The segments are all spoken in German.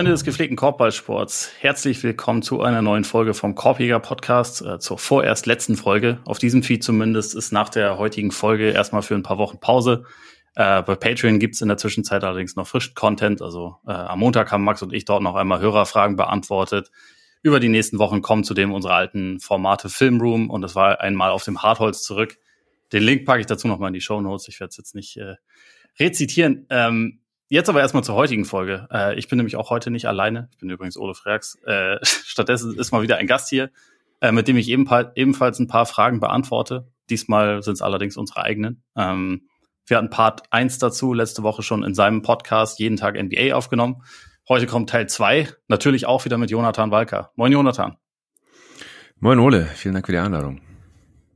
Freunde des gepflegten Korbballsports, herzlich willkommen zu einer neuen Folge vom Korbjäger Podcast, äh, zur vorerst letzten Folge. Auf diesem Feed zumindest ist nach der heutigen Folge erstmal für ein paar Wochen Pause. Äh, bei Patreon gibt's in der Zwischenzeit allerdings noch frischen Content. Also äh, am Montag haben Max und ich dort noch einmal Hörerfragen beantwortet. Über die nächsten Wochen kommen zudem unsere alten Formate Filmroom und das war einmal auf dem Hartholz zurück. Den Link packe ich dazu nochmal in die Show Notes. Ich werde es jetzt nicht äh, rezitieren. Ähm, Jetzt aber erstmal zur heutigen Folge. Äh, ich bin nämlich auch heute nicht alleine. Ich bin übrigens Ole Freaks. Äh, stattdessen ist mal wieder ein Gast hier, äh, mit dem ich ebenfalls ein paar Fragen beantworte. Diesmal sind es allerdings unsere eigenen. Ähm, wir hatten Part 1 dazu letzte Woche schon in seinem Podcast Jeden Tag NBA aufgenommen. Heute kommt Teil 2, natürlich auch wieder mit Jonathan Walker. Moin Jonathan. Moin Ole, vielen Dank für die Einladung.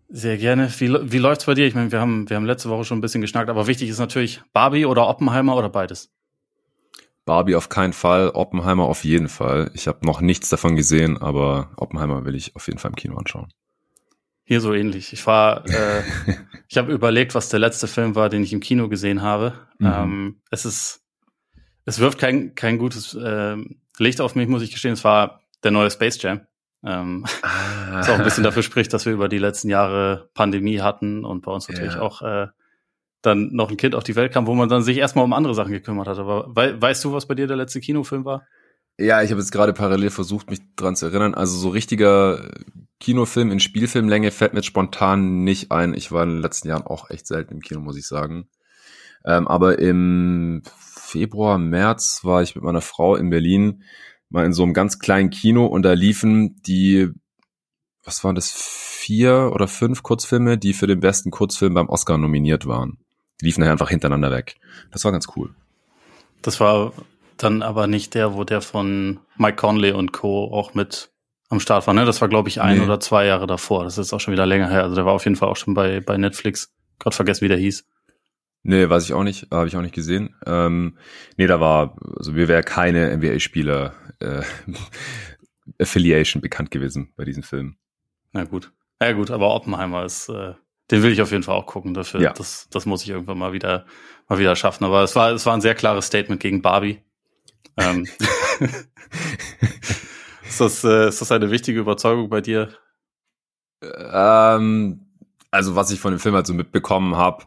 Sehr gerne. Wie, wie läuft's bei dir? Ich meine, wir haben, wir haben letzte Woche schon ein bisschen geschnackt, aber wichtig ist natürlich Barbie oder Oppenheimer oder beides. Barbie auf keinen Fall, Oppenheimer auf jeden Fall. Ich habe noch nichts davon gesehen, aber Oppenheimer will ich auf jeden Fall im Kino anschauen. Hier so ähnlich. Ich war, äh, ich habe überlegt, was der letzte Film war, den ich im Kino gesehen habe. Mhm. Ähm, es ist, es wirft kein, kein gutes äh, Licht auf mich, muss ich gestehen. Es war der neue Space Jam. Ähm, ah. Was auch ein bisschen dafür spricht, dass wir über die letzten Jahre Pandemie hatten und bei uns natürlich ja. auch äh, dann noch ein Kind auf die Welt kam, wo man dann sich erstmal um andere Sachen gekümmert hat. Aber we weißt du, was bei dir der letzte Kinofilm war? Ja, ich habe jetzt gerade parallel versucht, mich dran zu erinnern. Also so richtiger Kinofilm in Spielfilmlänge fällt mir spontan nicht ein. Ich war in den letzten Jahren auch echt selten im Kino, muss ich sagen. Ähm, aber im Februar, März war ich mit meiner Frau in Berlin mal in so einem ganz kleinen Kino und da liefen die, was waren das, vier oder fünf Kurzfilme, die für den besten Kurzfilm beim Oscar nominiert waren. Die liefen einfach hintereinander weg. Das war ganz cool. Das war dann aber nicht der, wo der von Mike Conley und Co. auch mit am Start war, ne? Das war, glaube ich, ein nee. oder zwei Jahre davor. Das ist auch schon wieder länger her. Also der war auf jeden Fall auch schon bei, bei Netflix. Gerade vergessen, wie der hieß. Nee, weiß ich auch nicht, habe ich auch nicht gesehen. Ähm, nee, da war, also wir wären keine NBA-Spieler äh, Affiliation bekannt gewesen bei diesem Film. Na gut. Ja gut, aber Oppenheimer ist, äh, den will ich auf jeden Fall auch gucken. Dafür, ja. das, das muss ich irgendwann mal wieder, mal wieder schaffen. Aber es war, es war ein sehr klares Statement gegen Barbie. Ähm, ist, das, äh, ist das eine wichtige Überzeugung bei dir? Ähm, also was ich von dem Film halt so mitbekommen habe,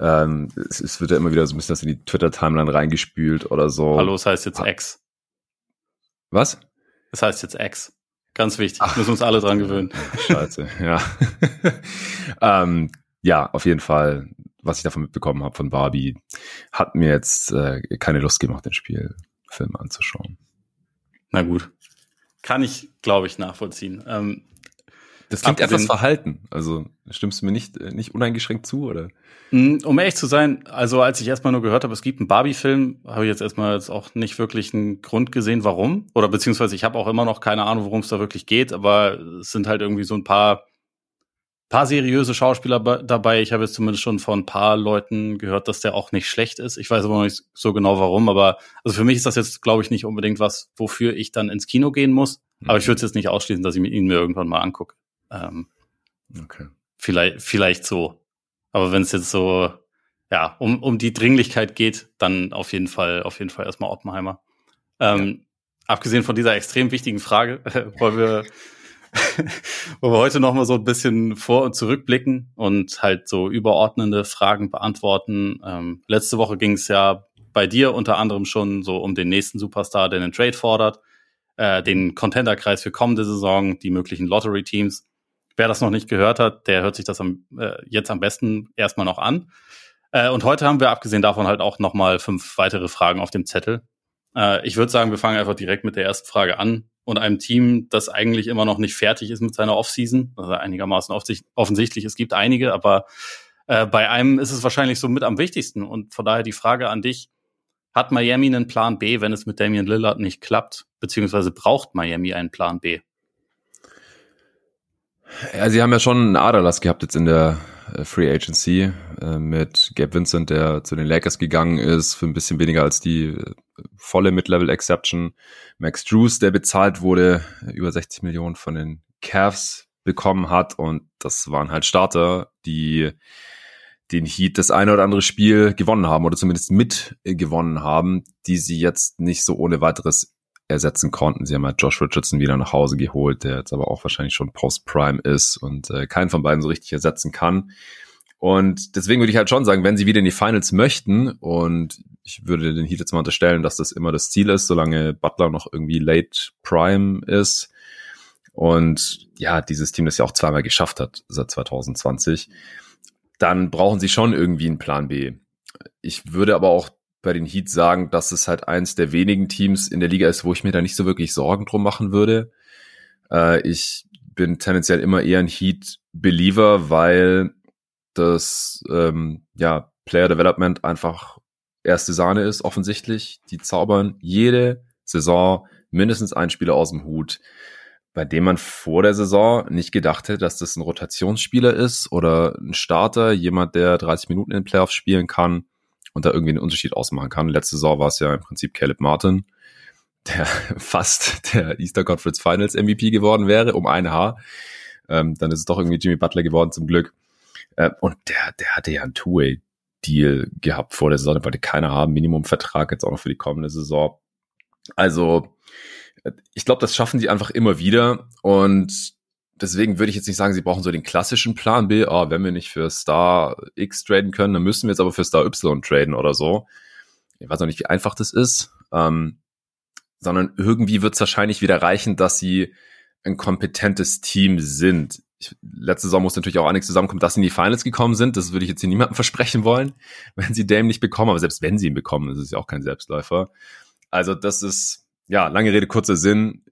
ähm, es, es, wird ja immer wieder so ein bisschen das in die Twitter-Timeline reingespült oder so. Hallo, es heißt jetzt X. Was? Es heißt jetzt X. Ganz wichtig. Ach. Müssen uns alle dran gewöhnen. Scheiße, ja. ähm, ja, auf jeden Fall, was ich davon mitbekommen habe von Barbie, hat mir jetzt äh, keine Lust gemacht, den Spielfilm anzuschauen. Na gut. Kann ich, glaube ich, nachvollziehen. Ähm, das klingt etwas verhalten. Also stimmst du mir nicht, äh, nicht uneingeschränkt zu, oder? Mm, um ehrlich zu sein, also als ich erstmal nur gehört habe, es gibt einen Barbie-Film, habe ich jetzt erstmal jetzt auch nicht wirklich einen Grund gesehen, warum. Oder beziehungsweise ich habe auch immer noch keine Ahnung, worum es da wirklich geht, aber es sind halt irgendwie so ein paar, paar seriöse Schauspieler dabei. Ich habe jetzt zumindest schon von ein paar Leuten gehört, dass der auch nicht schlecht ist. Ich weiß aber noch nicht so genau warum, aber also für mich ist das jetzt, glaube ich, nicht unbedingt was, wofür ich dann ins Kino gehen muss. Aber ich würde es jetzt nicht ausschließen, dass ich ihn mir irgendwann mal angucke. Ähm, okay. Vielleicht, vielleicht so. Aber wenn es jetzt so, ja, um, um die Dringlichkeit geht, dann auf jeden Fall, auf jeden Fall erstmal Oppenheimer. Ähm, ja. Abgesehen von dieser extrem wichtigen Frage, wollen wir, wollen wir heute noch mal so ein bisschen vor- und zurückblicken und halt so überordnende Fragen beantworten. Ähm, letzte Woche ging es ja bei dir unter anderem schon so um den nächsten Superstar, der einen Trade fordert, äh, den Contenderkreis für kommende Saison, die möglichen Lottery-Teams. Wer das noch nicht gehört hat, der hört sich das am, äh, jetzt am besten erstmal noch an. Äh, und heute haben wir abgesehen davon halt auch nochmal fünf weitere Fragen auf dem Zettel. Äh, ich würde sagen, wir fangen einfach direkt mit der ersten Frage an. Und einem Team, das eigentlich immer noch nicht fertig ist mit seiner Offseason, also einigermaßen offensichtlich, es gibt einige, aber äh, bei einem ist es wahrscheinlich so mit am wichtigsten. Und von daher die Frage an dich, hat Miami einen Plan B, wenn es mit Damian Lillard nicht klappt? Beziehungsweise braucht Miami einen Plan B? Ja, sie haben ja schon einen Aderlass gehabt jetzt in der äh, Free Agency äh, mit Gabe Vincent, der zu den Lakers gegangen ist für ein bisschen weniger als die äh, volle Mid-Level Exception. Max Drews, der bezahlt wurde, über 60 Millionen von den Cavs bekommen hat und das waren halt Starter, die den Heat das eine oder andere Spiel gewonnen haben oder zumindest mit gewonnen haben, die sie jetzt nicht so ohne weiteres ersetzen konnten. Sie haben halt Josh Richardson wieder nach Hause geholt, der jetzt aber auch wahrscheinlich schon Post-Prime ist und äh, keinen von beiden so richtig ersetzen kann. Und deswegen würde ich halt schon sagen, wenn sie wieder in die Finals möchten, und ich würde den Heat jetzt mal unterstellen, dass das immer das Ziel ist, solange Butler noch irgendwie late Prime ist. Und ja, dieses Team das ja auch zweimal geschafft hat seit 2020, dann brauchen sie schon irgendwie einen Plan B. Ich würde aber auch bei den Heat sagen, dass es halt eins der wenigen Teams in der Liga ist, wo ich mir da nicht so wirklich Sorgen drum machen würde. Äh, ich bin tendenziell immer eher ein Heat-Believer, weil das ähm, ja, Player Development einfach erste Sahne ist, offensichtlich. Die zaubern jede Saison mindestens einen Spieler aus dem Hut, bei dem man vor der Saison nicht gedacht hätte, dass das ein Rotationsspieler ist oder ein Starter, jemand, der 30 Minuten in den Playoffs spielen kann und da irgendwie einen Unterschied ausmachen kann. Letzte Saison war es ja im Prinzip Caleb Martin, der fast der Easter Conference Finals MVP geworden wäre, um ein Haar. Ähm, dann ist es doch irgendwie Jimmy Butler geworden, zum Glück. Äh, und der, der hatte ja einen Two-Way-Deal gehabt vor der Saison, der wollte keiner haben, Minimumvertrag jetzt auch noch für die kommende Saison. Also, äh, ich glaube, das schaffen sie einfach immer wieder und deswegen würde ich jetzt nicht sagen, sie brauchen so den klassischen Plan B, oh, wenn wir nicht für Star X traden können, dann müssen wir jetzt aber für Star Y traden oder so. Ich weiß noch nicht, wie einfach das ist, ähm, sondern irgendwie wird es wahrscheinlich wieder reichen, dass sie ein kompetentes Team sind ich, letzte Saison muss natürlich auch einiges zusammenkommen, dass sie in die Finals gekommen sind. Das würde ich jetzt hier niemandem versprechen wollen, wenn sie Dame nicht bekommen. Aber selbst wenn sie ihn bekommen, ist es ja auch kein Selbstläufer. Also das ist, ja, lange Rede, kurzer Sinn.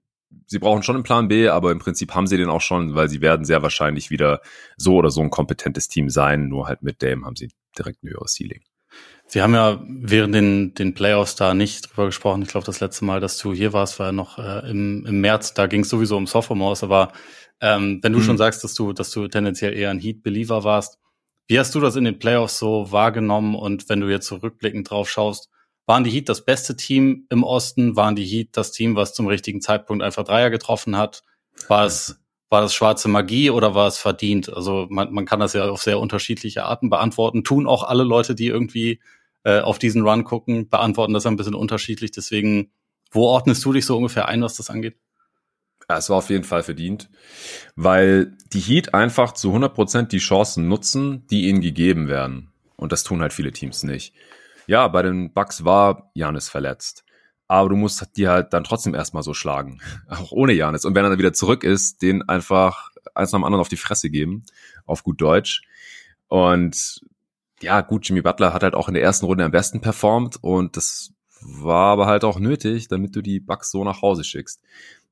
Sie brauchen schon einen Plan B, aber im Prinzip haben sie den auch schon, weil sie werden sehr wahrscheinlich wieder so oder so ein kompetentes Team sein. Nur halt mit Dame haben sie direkt ein höheres Ceiling. Sie haben ja während den, den Playoffs da nicht drüber gesprochen. Ich glaube, das letzte Mal, dass du hier warst, war ja noch äh, im, im März. Da ging es sowieso um Sophomores, aber ähm, wenn du mhm. schon sagst, dass du, dass du tendenziell eher ein Heat-Believer warst, wie hast du das in den Playoffs so wahrgenommen? Und wenn du jetzt zurückblickend drauf schaust, waren die Heat das beste Team im Osten? Waren die Heat das Team, was zum richtigen Zeitpunkt einfach Dreier getroffen hat? War es, war das schwarze Magie oder war es verdient? Also man, man kann das ja auf sehr unterschiedliche Arten beantworten. Tun auch alle Leute, die irgendwie äh, auf diesen Run gucken, beantworten das ein bisschen unterschiedlich. Deswegen, wo ordnest du dich so ungefähr ein, was das angeht? Ja, es war auf jeden Fall verdient, weil die Heat einfach zu 100% die Chancen nutzen, die ihnen gegeben werden. Und das tun halt viele Teams nicht. Ja, bei den Bucks war Janis verletzt. Aber du musst die halt dann trotzdem erstmal so schlagen. Auch ohne Janis. Und wenn er dann wieder zurück ist, den einfach eins nach dem anderen auf die Fresse geben. Auf gut Deutsch. Und ja, gut, Jimmy Butler hat halt auch in der ersten Runde am besten performt. Und das war aber halt auch nötig, damit du die Bucks so nach Hause schickst.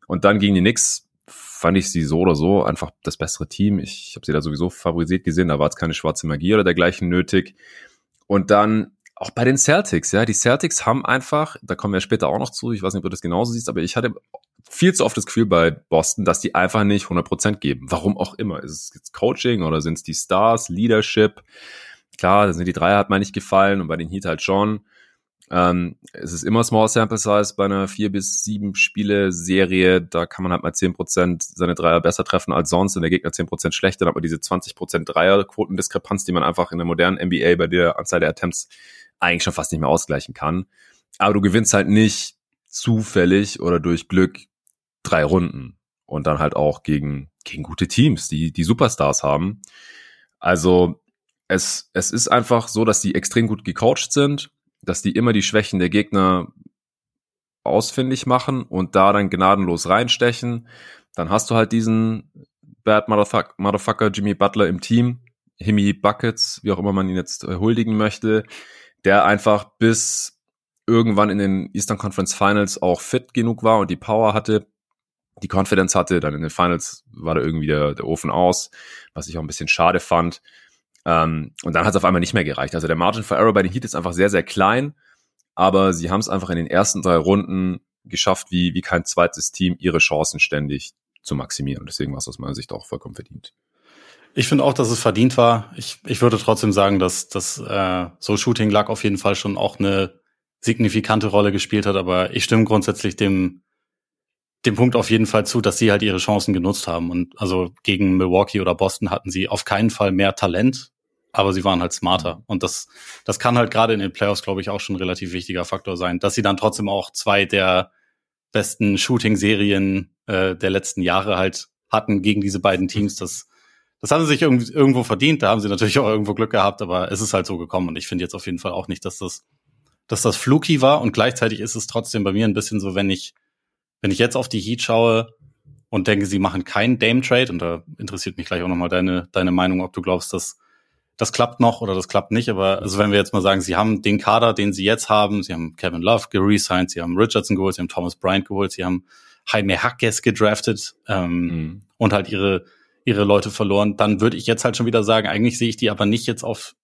Und dann gegen die Knicks fand ich sie so oder so einfach das bessere Team. Ich, habe sie da sowieso favorisiert gesehen, da war jetzt keine schwarze Magie oder dergleichen nötig. Und dann auch bei den Celtics, ja, die Celtics haben einfach, da kommen wir später auch noch zu, ich weiß nicht, ob du das genauso siehst, aber ich hatte viel zu oft das Gefühl bei Boston, dass die einfach nicht 100% geben. Warum auch immer. Ist es jetzt Coaching oder sind es die Stars, Leadership? Klar, da sind die Dreier hat mir nicht gefallen und bei den Heat halt schon. Ähm, es ist immer Small Sample Size bei einer vier bis sieben Spiele Serie. Da kann man halt mal zehn Prozent seine Dreier besser treffen als sonst und der Gegner zehn Prozent schlechter. Dann hat man diese 20 Prozent Dreierquotendiskrepanz, die man einfach in der modernen NBA bei der Anzahl der Attempts eigentlich schon fast nicht mehr ausgleichen kann. Aber du gewinnst halt nicht zufällig oder durch Glück drei Runden und dann halt auch gegen, gegen gute Teams, die, die Superstars haben. Also es, es ist einfach so, dass die extrem gut gecoacht sind dass die immer die Schwächen der Gegner ausfindig machen und da dann gnadenlos reinstechen. Dann hast du halt diesen Bad Motherfucker, Jimmy Butler im Team, Himi Buckets, wie auch immer man ihn jetzt äh, huldigen möchte, der einfach bis irgendwann in den Eastern Conference Finals auch fit genug war und die Power hatte, die Confidence hatte. Dann in den Finals war da irgendwie der, der Ofen aus, was ich auch ein bisschen schade fand. Ähm, und dann hat es auf einmal nicht mehr gereicht. Also der Margin for Error bei den Heat ist einfach sehr, sehr klein, aber sie haben es einfach in den ersten drei Runden geschafft, wie, wie kein zweites Team, ihre Chancen ständig zu maximieren. Deswegen war es aus meiner Sicht auch vollkommen verdient. Ich finde auch, dass es verdient war. Ich, ich würde trotzdem sagen, dass, dass äh, so Shooting Luck auf jeden Fall schon auch eine signifikante Rolle gespielt hat, aber ich stimme grundsätzlich dem, dem Punkt auf jeden Fall zu, dass sie halt ihre Chancen genutzt haben. Und also gegen Milwaukee oder Boston hatten sie auf keinen Fall mehr Talent aber sie waren halt smarter. Und das, das kann halt gerade in den Playoffs, glaube ich, auch schon ein relativ wichtiger Faktor sein, dass sie dann trotzdem auch zwei der besten Shooting-Serien äh, der letzten Jahre halt hatten gegen diese beiden Teams. Das, das haben sie sich irgendwie irgendwo verdient. Da haben sie natürlich auch irgendwo Glück gehabt, aber es ist halt so gekommen. Und ich finde jetzt auf jeden Fall auch nicht, dass das, dass das fluky war. Und gleichzeitig ist es trotzdem bei mir ein bisschen so, wenn ich, wenn ich jetzt auf die Heat schaue und denke, sie machen keinen Dame-Trade, und da interessiert mich gleich auch nochmal deine, deine Meinung, ob du glaubst, dass das klappt noch oder das klappt nicht. Aber also wenn wir jetzt mal sagen, sie haben den Kader, den sie jetzt haben, sie haben Kevin Love geresigned, sie haben Richardson geholt, sie haben Thomas Bryant geholt, sie haben Jaime Hackes gedraftet ähm, mhm. und halt ihre ihre Leute verloren, dann würde ich jetzt halt schon wieder sagen, eigentlich sehe ich die aber nicht jetzt auf,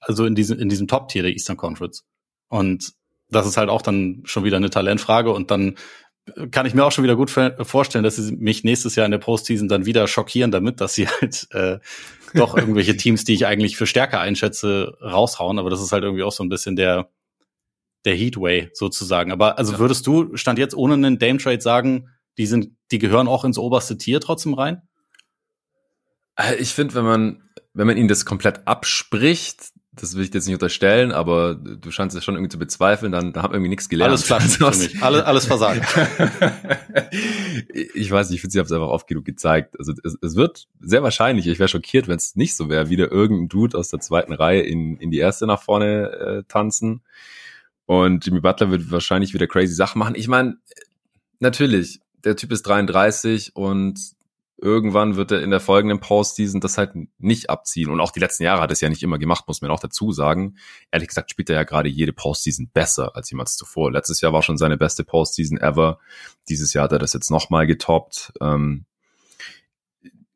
also in diesem, in diesem Top-Tier der Eastern Conference. Und das ist halt auch dann schon wieder eine Talentfrage und dann kann ich mir auch schon wieder gut vorstellen, dass sie mich nächstes Jahr in der Postseason dann wieder schockieren damit, dass sie halt äh, doch irgendwelche Teams, die ich eigentlich für stärker einschätze, raushauen. Aber das ist halt irgendwie auch so ein bisschen der, der Heatway sozusagen. Aber also ja. würdest du, stand jetzt ohne einen Dame Trade sagen, die sind, die gehören auch ins oberste Tier trotzdem rein? Äh, ich finde, wenn man, wenn man ihnen das komplett abspricht, das will ich jetzt nicht unterstellen, aber du scheinst es schon irgendwie zu bezweifeln, dann, dann haben irgendwie nichts gelernt. Alles Flaschen für mich. Alles, alles versagen. ich weiß nicht, ich finde, sie haben es einfach oft genug gezeigt. Also es, es wird sehr wahrscheinlich, ich wäre schockiert, wenn es nicht so wäre, wieder irgendein Dude aus der zweiten Reihe in, in die erste nach vorne äh, tanzen. Und Jimmy Butler wird wahrscheinlich wieder crazy Sachen machen. Ich meine, natürlich, der Typ ist 33 und irgendwann wird er in der folgenden Postseason das halt nicht abziehen. Und auch die letzten Jahre hat es ja nicht immer gemacht, muss man auch dazu sagen. Ehrlich gesagt spielt er ja gerade jede Postseason besser als jemals zuvor. Letztes Jahr war schon seine beste Postseason ever. Dieses Jahr hat er das jetzt nochmal getoppt. Ähm,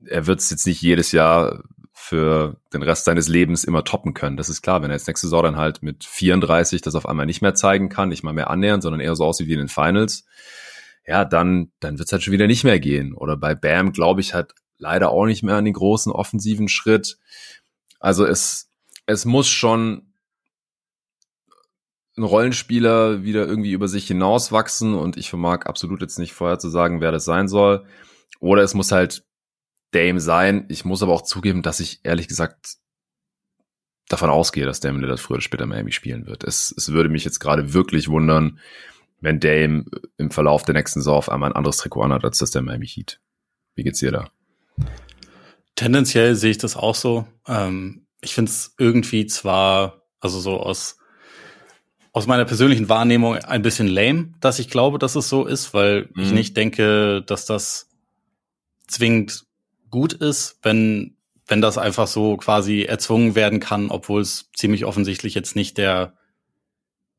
er wird es jetzt nicht jedes Jahr für den Rest seines Lebens immer toppen können. Das ist klar, wenn er jetzt nächste Saison dann halt mit 34 das auf einmal nicht mehr zeigen kann, nicht mal mehr annähern, sondern eher so aussieht wie in den Finals, ja, dann, dann wird's halt schon wieder nicht mehr gehen. Oder bei Bam glaube ich halt leider auch nicht mehr an den großen offensiven Schritt. Also es, es muss schon ein Rollenspieler wieder irgendwie über sich hinauswachsen und ich vermag absolut jetzt nicht vorher zu sagen, wer das sein soll. Oder es muss halt Dame sein. Ich muss aber auch zugeben, dass ich ehrlich gesagt davon ausgehe, dass Dame Lillard früher oder später Miami spielen wird. Es, es würde mich jetzt gerade wirklich wundern, wenn Dame im Verlauf der nächsten Saison auf einmal ein anderes Trikot anhat, als das der Miami Heat. Wie geht's dir da? Tendenziell sehe ich das auch so. Ähm, ich finde es irgendwie zwar, also so aus, aus meiner persönlichen Wahrnehmung ein bisschen lame, dass ich glaube, dass es so ist, weil mhm. ich nicht denke, dass das zwingend gut ist, wenn, wenn das einfach so quasi erzwungen werden kann, obwohl es ziemlich offensichtlich jetzt nicht der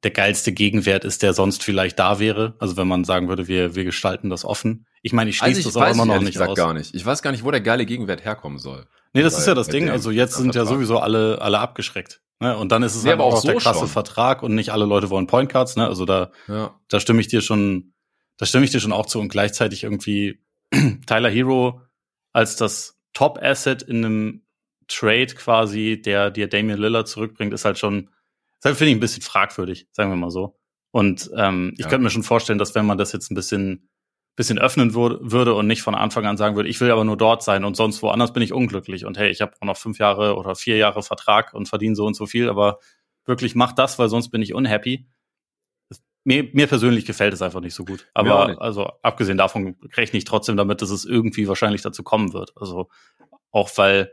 der geilste Gegenwert ist, der sonst vielleicht da wäre. Also wenn man sagen würde, wir, wir gestalten das offen. Ich meine, ich schließe also das auch immer noch nicht aus. gar nicht. Ich weiß gar nicht, wo der geile Gegenwert herkommen soll. Nee, das ist ja das Ding. Also jetzt sind ja sowieso alle, alle abgeschreckt. Ne? Und dann ist es nee, halt auch, auch so der krasse schon. Vertrag und nicht alle Leute wollen Point Cards. Ne? Also da, ja. da stimme ich dir schon, da stimme ich dir schon auch zu. Und gleichzeitig irgendwie Tyler Hero als das Top Asset in einem Trade quasi, der dir Damian Lillard zurückbringt, ist halt schon das finde ich ein bisschen fragwürdig, sagen wir mal so. Und ähm, ich ja. könnte mir schon vorstellen, dass wenn man das jetzt ein bisschen, bisschen öffnen würde und nicht von Anfang an sagen würde, ich will aber nur dort sein und sonst woanders bin ich unglücklich und hey, ich habe auch noch fünf Jahre oder vier Jahre Vertrag und verdiene so und so viel, aber wirklich mach das, weil sonst bin ich unhappy. Mir, mir persönlich gefällt es einfach nicht so gut. Aber also abgesehen davon rechne ich trotzdem damit, dass es irgendwie wahrscheinlich dazu kommen wird. Also auch weil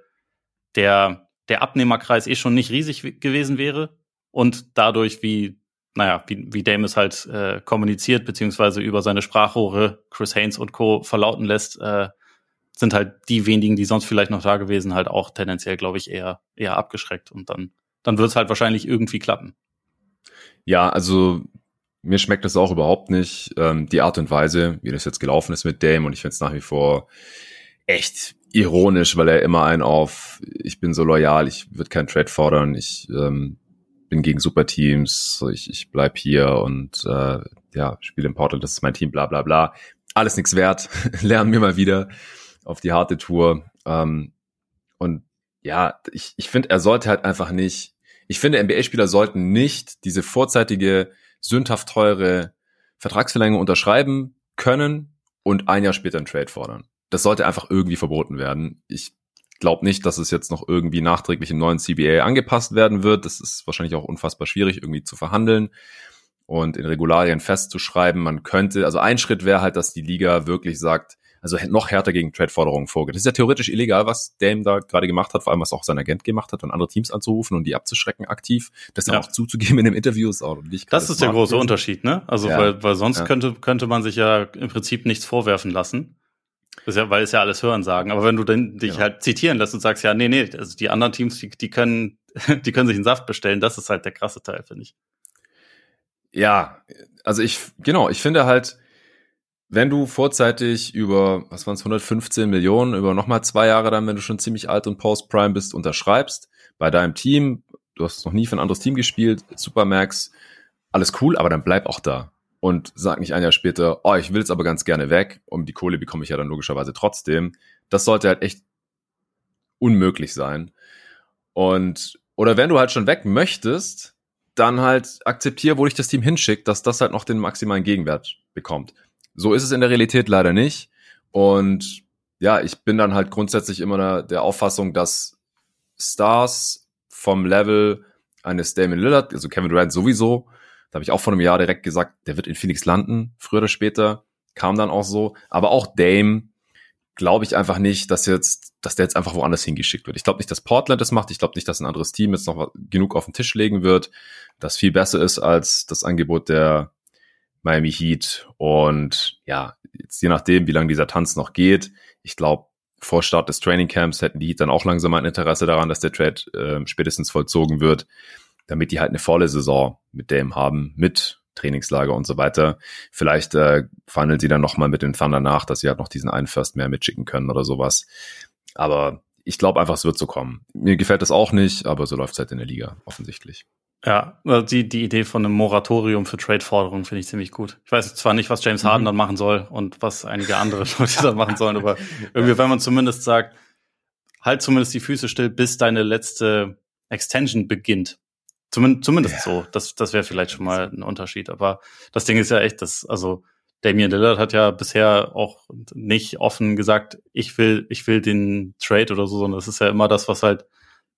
der, der Abnehmerkreis eh schon nicht riesig gewesen wäre und dadurch, wie, naja, wie, wie Dame es halt äh, kommuniziert, beziehungsweise über seine Sprachrohre Chris Haynes und Co. verlauten lässt, äh, sind halt die wenigen, die sonst vielleicht noch da gewesen, halt auch tendenziell, glaube ich, eher, eher abgeschreckt. Und dann, dann wird es halt wahrscheinlich irgendwie klappen. Ja, also mir schmeckt das auch überhaupt nicht. Ähm, die Art und Weise, wie das jetzt gelaufen ist mit Dame und ich finde es nach wie vor echt ironisch, weil er immer einen auf, ich bin so loyal, ich würde keinen Trade fordern, ich ähm, bin gegen Superteams, ich, ich bleib hier und äh, ja, spiele im Portal, das ist mein Team, bla bla bla. Alles nichts wert, lernen wir mal wieder auf die harte Tour. Ähm, und ja, ich, ich finde, er sollte halt einfach nicht, ich finde, NBA-Spieler sollten nicht diese vorzeitige, sündhaft teure Vertragsverlängerung unterschreiben können und ein Jahr später einen Trade fordern. Das sollte einfach irgendwie verboten werden. Ich glaube nicht, dass es jetzt noch irgendwie nachträglich im neuen CBA angepasst werden wird. Das ist wahrscheinlich auch unfassbar schwierig irgendwie zu verhandeln und in Regularien festzuschreiben. Man könnte, also ein Schritt wäre halt, dass die Liga wirklich sagt, also noch härter gegen Trade-Forderungen vorgeht. Das ist ja theoretisch illegal, was Dame da gerade gemacht hat, vor allem was auch sein Agent gemacht hat, und andere Teams anzurufen und die abzuschrecken aktiv. Das dann ja. auch zuzugeben in dem Interview ist auch nicht Das ist der große. Unterschied, ne? Also ja. weil, weil sonst ja. könnte, könnte man sich ja im Prinzip nichts vorwerfen lassen. Ist ja, weil es ja alles hören sagen. Aber wenn du denn dich halt zitieren lässt und sagst, ja, nee, nee, also die anderen Teams, die, die können, die können sich einen Saft bestellen, das ist halt der krasse Teil, finde ich. Ja, also ich, genau, ich finde halt, wenn du vorzeitig über, was waren es, 115 Millionen, über nochmal zwei Jahre dann, wenn du schon ziemlich alt und Post-Prime bist, unterschreibst, bei deinem Team, du hast noch nie für ein anderes Team gespielt, Supermax, alles cool, aber dann bleib auch da. Und sag nicht ein Jahr später, oh, ich will jetzt aber ganz gerne weg, um die Kohle bekomme ich ja dann logischerweise trotzdem. Das sollte halt echt unmöglich sein. Und, oder wenn du halt schon weg möchtest, dann halt akzeptier, wo dich das Team hinschickt, dass das halt noch den maximalen Gegenwert bekommt. So ist es in der Realität leider nicht. Und ja, ich bin dann halt grundsätzlich immer der, der Auffassung, dass Stars vom Level eines Damon Lillard, also Kevin Durant sowieso, da habe ich auch vor einem Jahr direkt gesagt, der wird in Phoenix landen, früher oder später, kam dann auch so. Aber auch Dame, glaube ich einfach nicht, dass jetzt, dass der jetzt einfach woanders hingeschickt wird. Ich glaube nicht, dass Portland das macht. Ich glaube nicht, dass ein anderes Team jetzt noch genug auf den Tisch legen wird, das viel besser ist als das Angebot der Miami Heat. Und ja, jetzt je nachdem, wie lange dieser Tanz noch geht, ich glaube, vor Start des Trainingcamps hätten die Heat dann auch langsam ein Interesse daran, dass der Trade äh, spätestens vollzogen wird, damit die halt eine volle Saison mit dem haben, mit Trainingslager und so weiter. Vielleicht äh, verhandeln sie dann nochmal mit den Thunder nach, dass sie halt noch diesen einen First mehr mitschicken können oder sowas. Aber ich glaube einfach, es wird so kommen. Mir gefällt das auch nicht, aber so läuft es halt in der Liga, offensichtlich. Ja, also die, die Idee von einem Moratorium für Trade-Forderungen finde ich ziemlich gut. Ich weiß zwar nicht, was James Harden mhm. dann machen soll und was einige andere Leute dann machen sollen, aber irgendwie, wenn man zumindest sagt, halt zumindest die Füße still, bis deine letzte Extension beginnt. Zumindest, zumindest ja. so. Das, das wäre vielleicht schon mal ein Unterschied. Aber das Ding ist ja echt, dass, also Damian Lillard hat ja bisher auch nicht offen gesagt, ich will, ich will den Trade oder so, sondern das ist ja immer das, was halt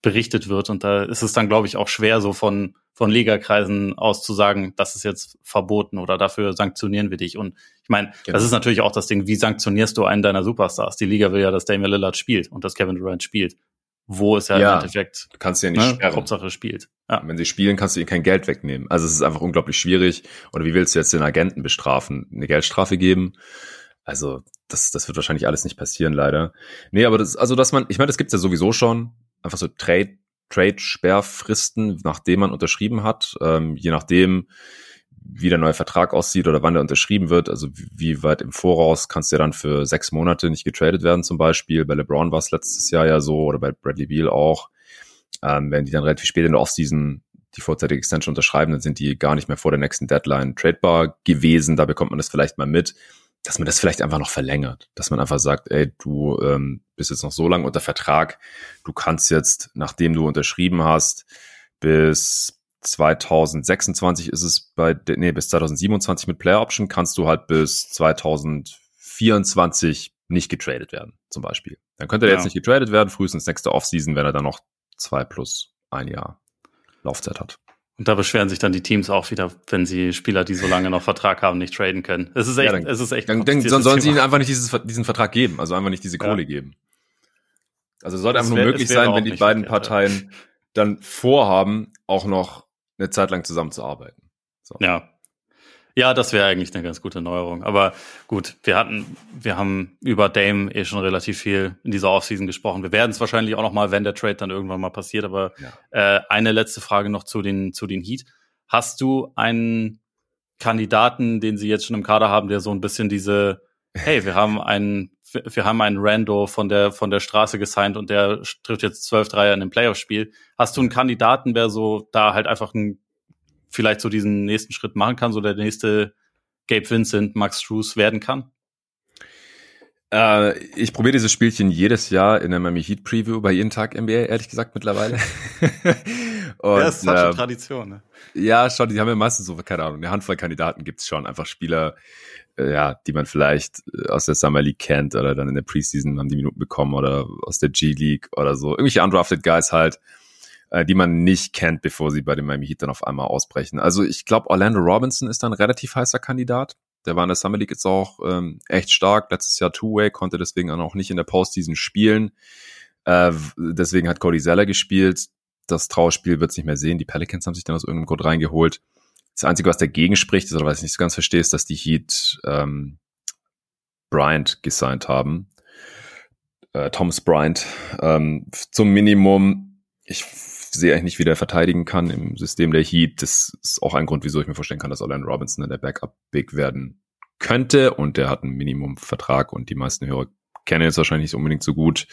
berichtet wird. Und da ist es dann, glaube ich, auch schwer, so von, von Ligakreisen aus zu sagen, das ist jetzt verboten oder dafür sanktionieren wir dich. Und ich meine, genau. das ist natürlich auch das Ding, wie sanktionierst du einen deiner Superstars? Die Liga will ja, dass Damian Lillard spielt und dass Kevin Durant spielt. Wo ist ja, ja im Endeffekt, du kannst ja nicht ne, sperren. Hauptsache spielt. Ja. Wenn sie spielen, kannst du ihnen kein Geld wegnehmen. Also es ist einfach unglaublich schwierig. Oder wie willst du jetzt den Agenten bestrafen? Eine Geldstrafe geben? Also das, das wird wahrscheinlich alles nicht passieren, leider. Nee, aber das, also dass man, ich meine, das gibt's ja sowieso schon einfach so Trade, Trade-Sperrfristen, nachdem man unterschrieben hat, ähm, je nachdem, wie der neue Vertrag aussieht oder wann der unterschrieben wird, also wie weit im Voraus kannst du ja dann für sechs Monate nicht getradet werden zum Beispiel. Bei LeBron war es letztes Jahr ja so oder bei Bradley Beal auch. Ähm, wenn die dann relativ spät in der Offseason die vorzeitige Extension unterschreiben, dann sind die gar nicht mehr vor der nächsten Deadline tradebar gewesen. Da bekommt man das vielleicht mal mit dass man das vielleicht einfach noch verlängert, dass man einfach sagt, ey, du ähm, bist jetzt noch so lange unter Vertrag, du kannst jetzt, nachdem du unterschrieben hast, bis 2026 ist es bei, nee, bis 2027 mit Player Option kannst du halt bis 2024 nicht getradet werden, zum Beispiel. Dann könnte er ja. jetzt nicht getradet werden, frühestens nächste Offseason, wenn er dann noch zwei plus ein Jahr Laufzeit hat. Und da beschweren sich dann die Teams auch wieder, wenn sie Spieler, die so lange noch Vertrag haben, nicht traden können. Es ist echt, ja, dann, es ist echt. Dann, dann sollen sie ihnen einfach nicht dieses, diesen Vertrag geben, also einfach nicht diese Kohle ja. geben. Also es sollte das einfach nur möglich sein, wenn die beiden Parteien dann vorhaben, auch noch eine Zeit lang zusammenzuarbeiten. So. Ja, ja, das wäre eigentlich eine ganz gute Neuerung. Aber gut, wir hatten, wir haben über Dame eh schon relativ viel in dieser Offseason gesprochen. Wir werden es wahrscheinlich auch noch mal, wenn der Trade dann irgendwann mal passiert. Aber ja. äh, eine letzte Frage noch zu den zu den Heat. Hast du einen Kandidaten, den sie jetzt schon im Kader haben, der so ein bisschen diese, hey, wir haben einen, wir haben einen Rando von der von der Straße gesigned und der trifft jetzt zwölf Dreier in einem Playoff-Spiel. Hast du einen Kandidaten, der so da halt einfach ein vielleicht so diesen nächsten Schritt machen kann, so der nächste Gabe Vincent, Max Struess werden kann? Äh, ich probiere dieses Spielchen jedes Jahr in der Miami Heat Preview bei jeden Tag NBA, ehrlich gesagt mittlerweile. Und, ja, ist äh, Tradition. Ne? Ja, schon. Die haben ja meistens so, keine Ahnung, eine Handvoll Kandidaten gibt's schon. Einfach Spieler, äh, ja, die man vielleicht äh, aus der Summer League kennt oder dann in der Preseason haben die Minuten bekommen oder aus der G League oder so. Irgendwelche undrafted Guys halt, äh, die man nicht kennt, bevor sie bei dem Miami Heat dann auf einmal ausbrechen. Also ich glaube, Orlando Robinson ist dann ein relativ heißer Kandidat. Der war in der Summer League jetzt auch ähm, echt stark. Letztes Jahr Two-Way, konnte deswegen auch nicht in der Postseason spielen. Äh, deswegen hat Cody Zeller gespielt. Das Trauerspiel wird es nicht mehr sehen. Die Pelicans haben sich dann aus irgendeinem Grund reingeholt. Das Einzige, was dagegen spricht, ist, oder was ich nicht so ganz verstehe, ist, dass die Heat ähm, Bryant gesigned haben. Äh, Thomas Bryant ähm, zum Minimum. Ich sehe eigentlich nicht, wie der verteidigen kann im System der Heat. Das ist auch ein Grund, wieso ich mir vorstellen kann, dass Orlando Robinson in der Backup big werden könnte. Und der hat einen Minimumvertrag und die meisten Hörer kennen jetzt wahrscheinlich nicht unbedingt so gut.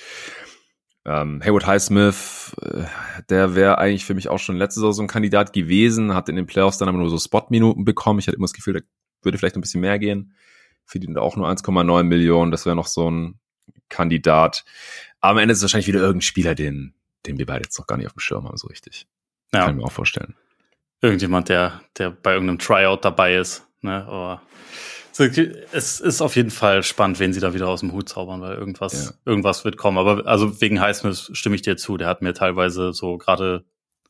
Ähm, Haywood Highsmith, äh, der wäre eigentlich für mich auch schon letzte Saison so ein Kandidat gewesen, hat in den Playoffs dann aber nur so Spot-Minuten bekommen. Ich hatte immer das Gefühl, da würde vielleicht ein bisschen mehr gehen. Verdient auch nur 1,9 Millionen, das wäre noch so ein Kandidat. Aber am Ende ist es wahrscheinlich wieder irgendein Spieler, den, den wir beide jetzt noch gar nicht auf dem Schirm haben, so richtig. Ja. Kann ich mir auch vorstellen. Irgendjemand, der, der bei irgendeinem Tryout dabei ist, ne, aber es ist auf jeden Fall spannend, wen sie da wieder aus dem Hut zaubern, weil irgendwas, ja. irgendwas wird kommen. Aber also wegen Highsmith stimme ich dir zu. Der hat mir teilweise so gerade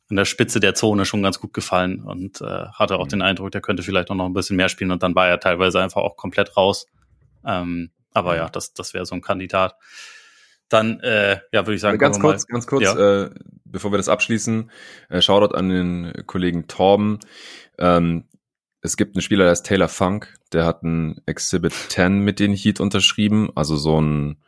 an der Spitze der Zone schon ganz gut gefallen und äh, hatte auch mhm. den Eindruck, der könnte vielleicht auch noch ein bisschen mehr spielen und dann war er teilweise einfach auch komplett raus. Ähm, aber ja, das, das wäre so ein Kandidat. Dann, äh, ja, würde ich sagen. Ganz kurz, ganz kurz, ja. äh, bevor wir das abschließen, äh, Shoutout an den Kollegen Torben. Ähm, es gibt einen Spieler, der ist Taylor Funk, der hat ein Exhibit 10 mit den Heat unterschrieben, also so ein,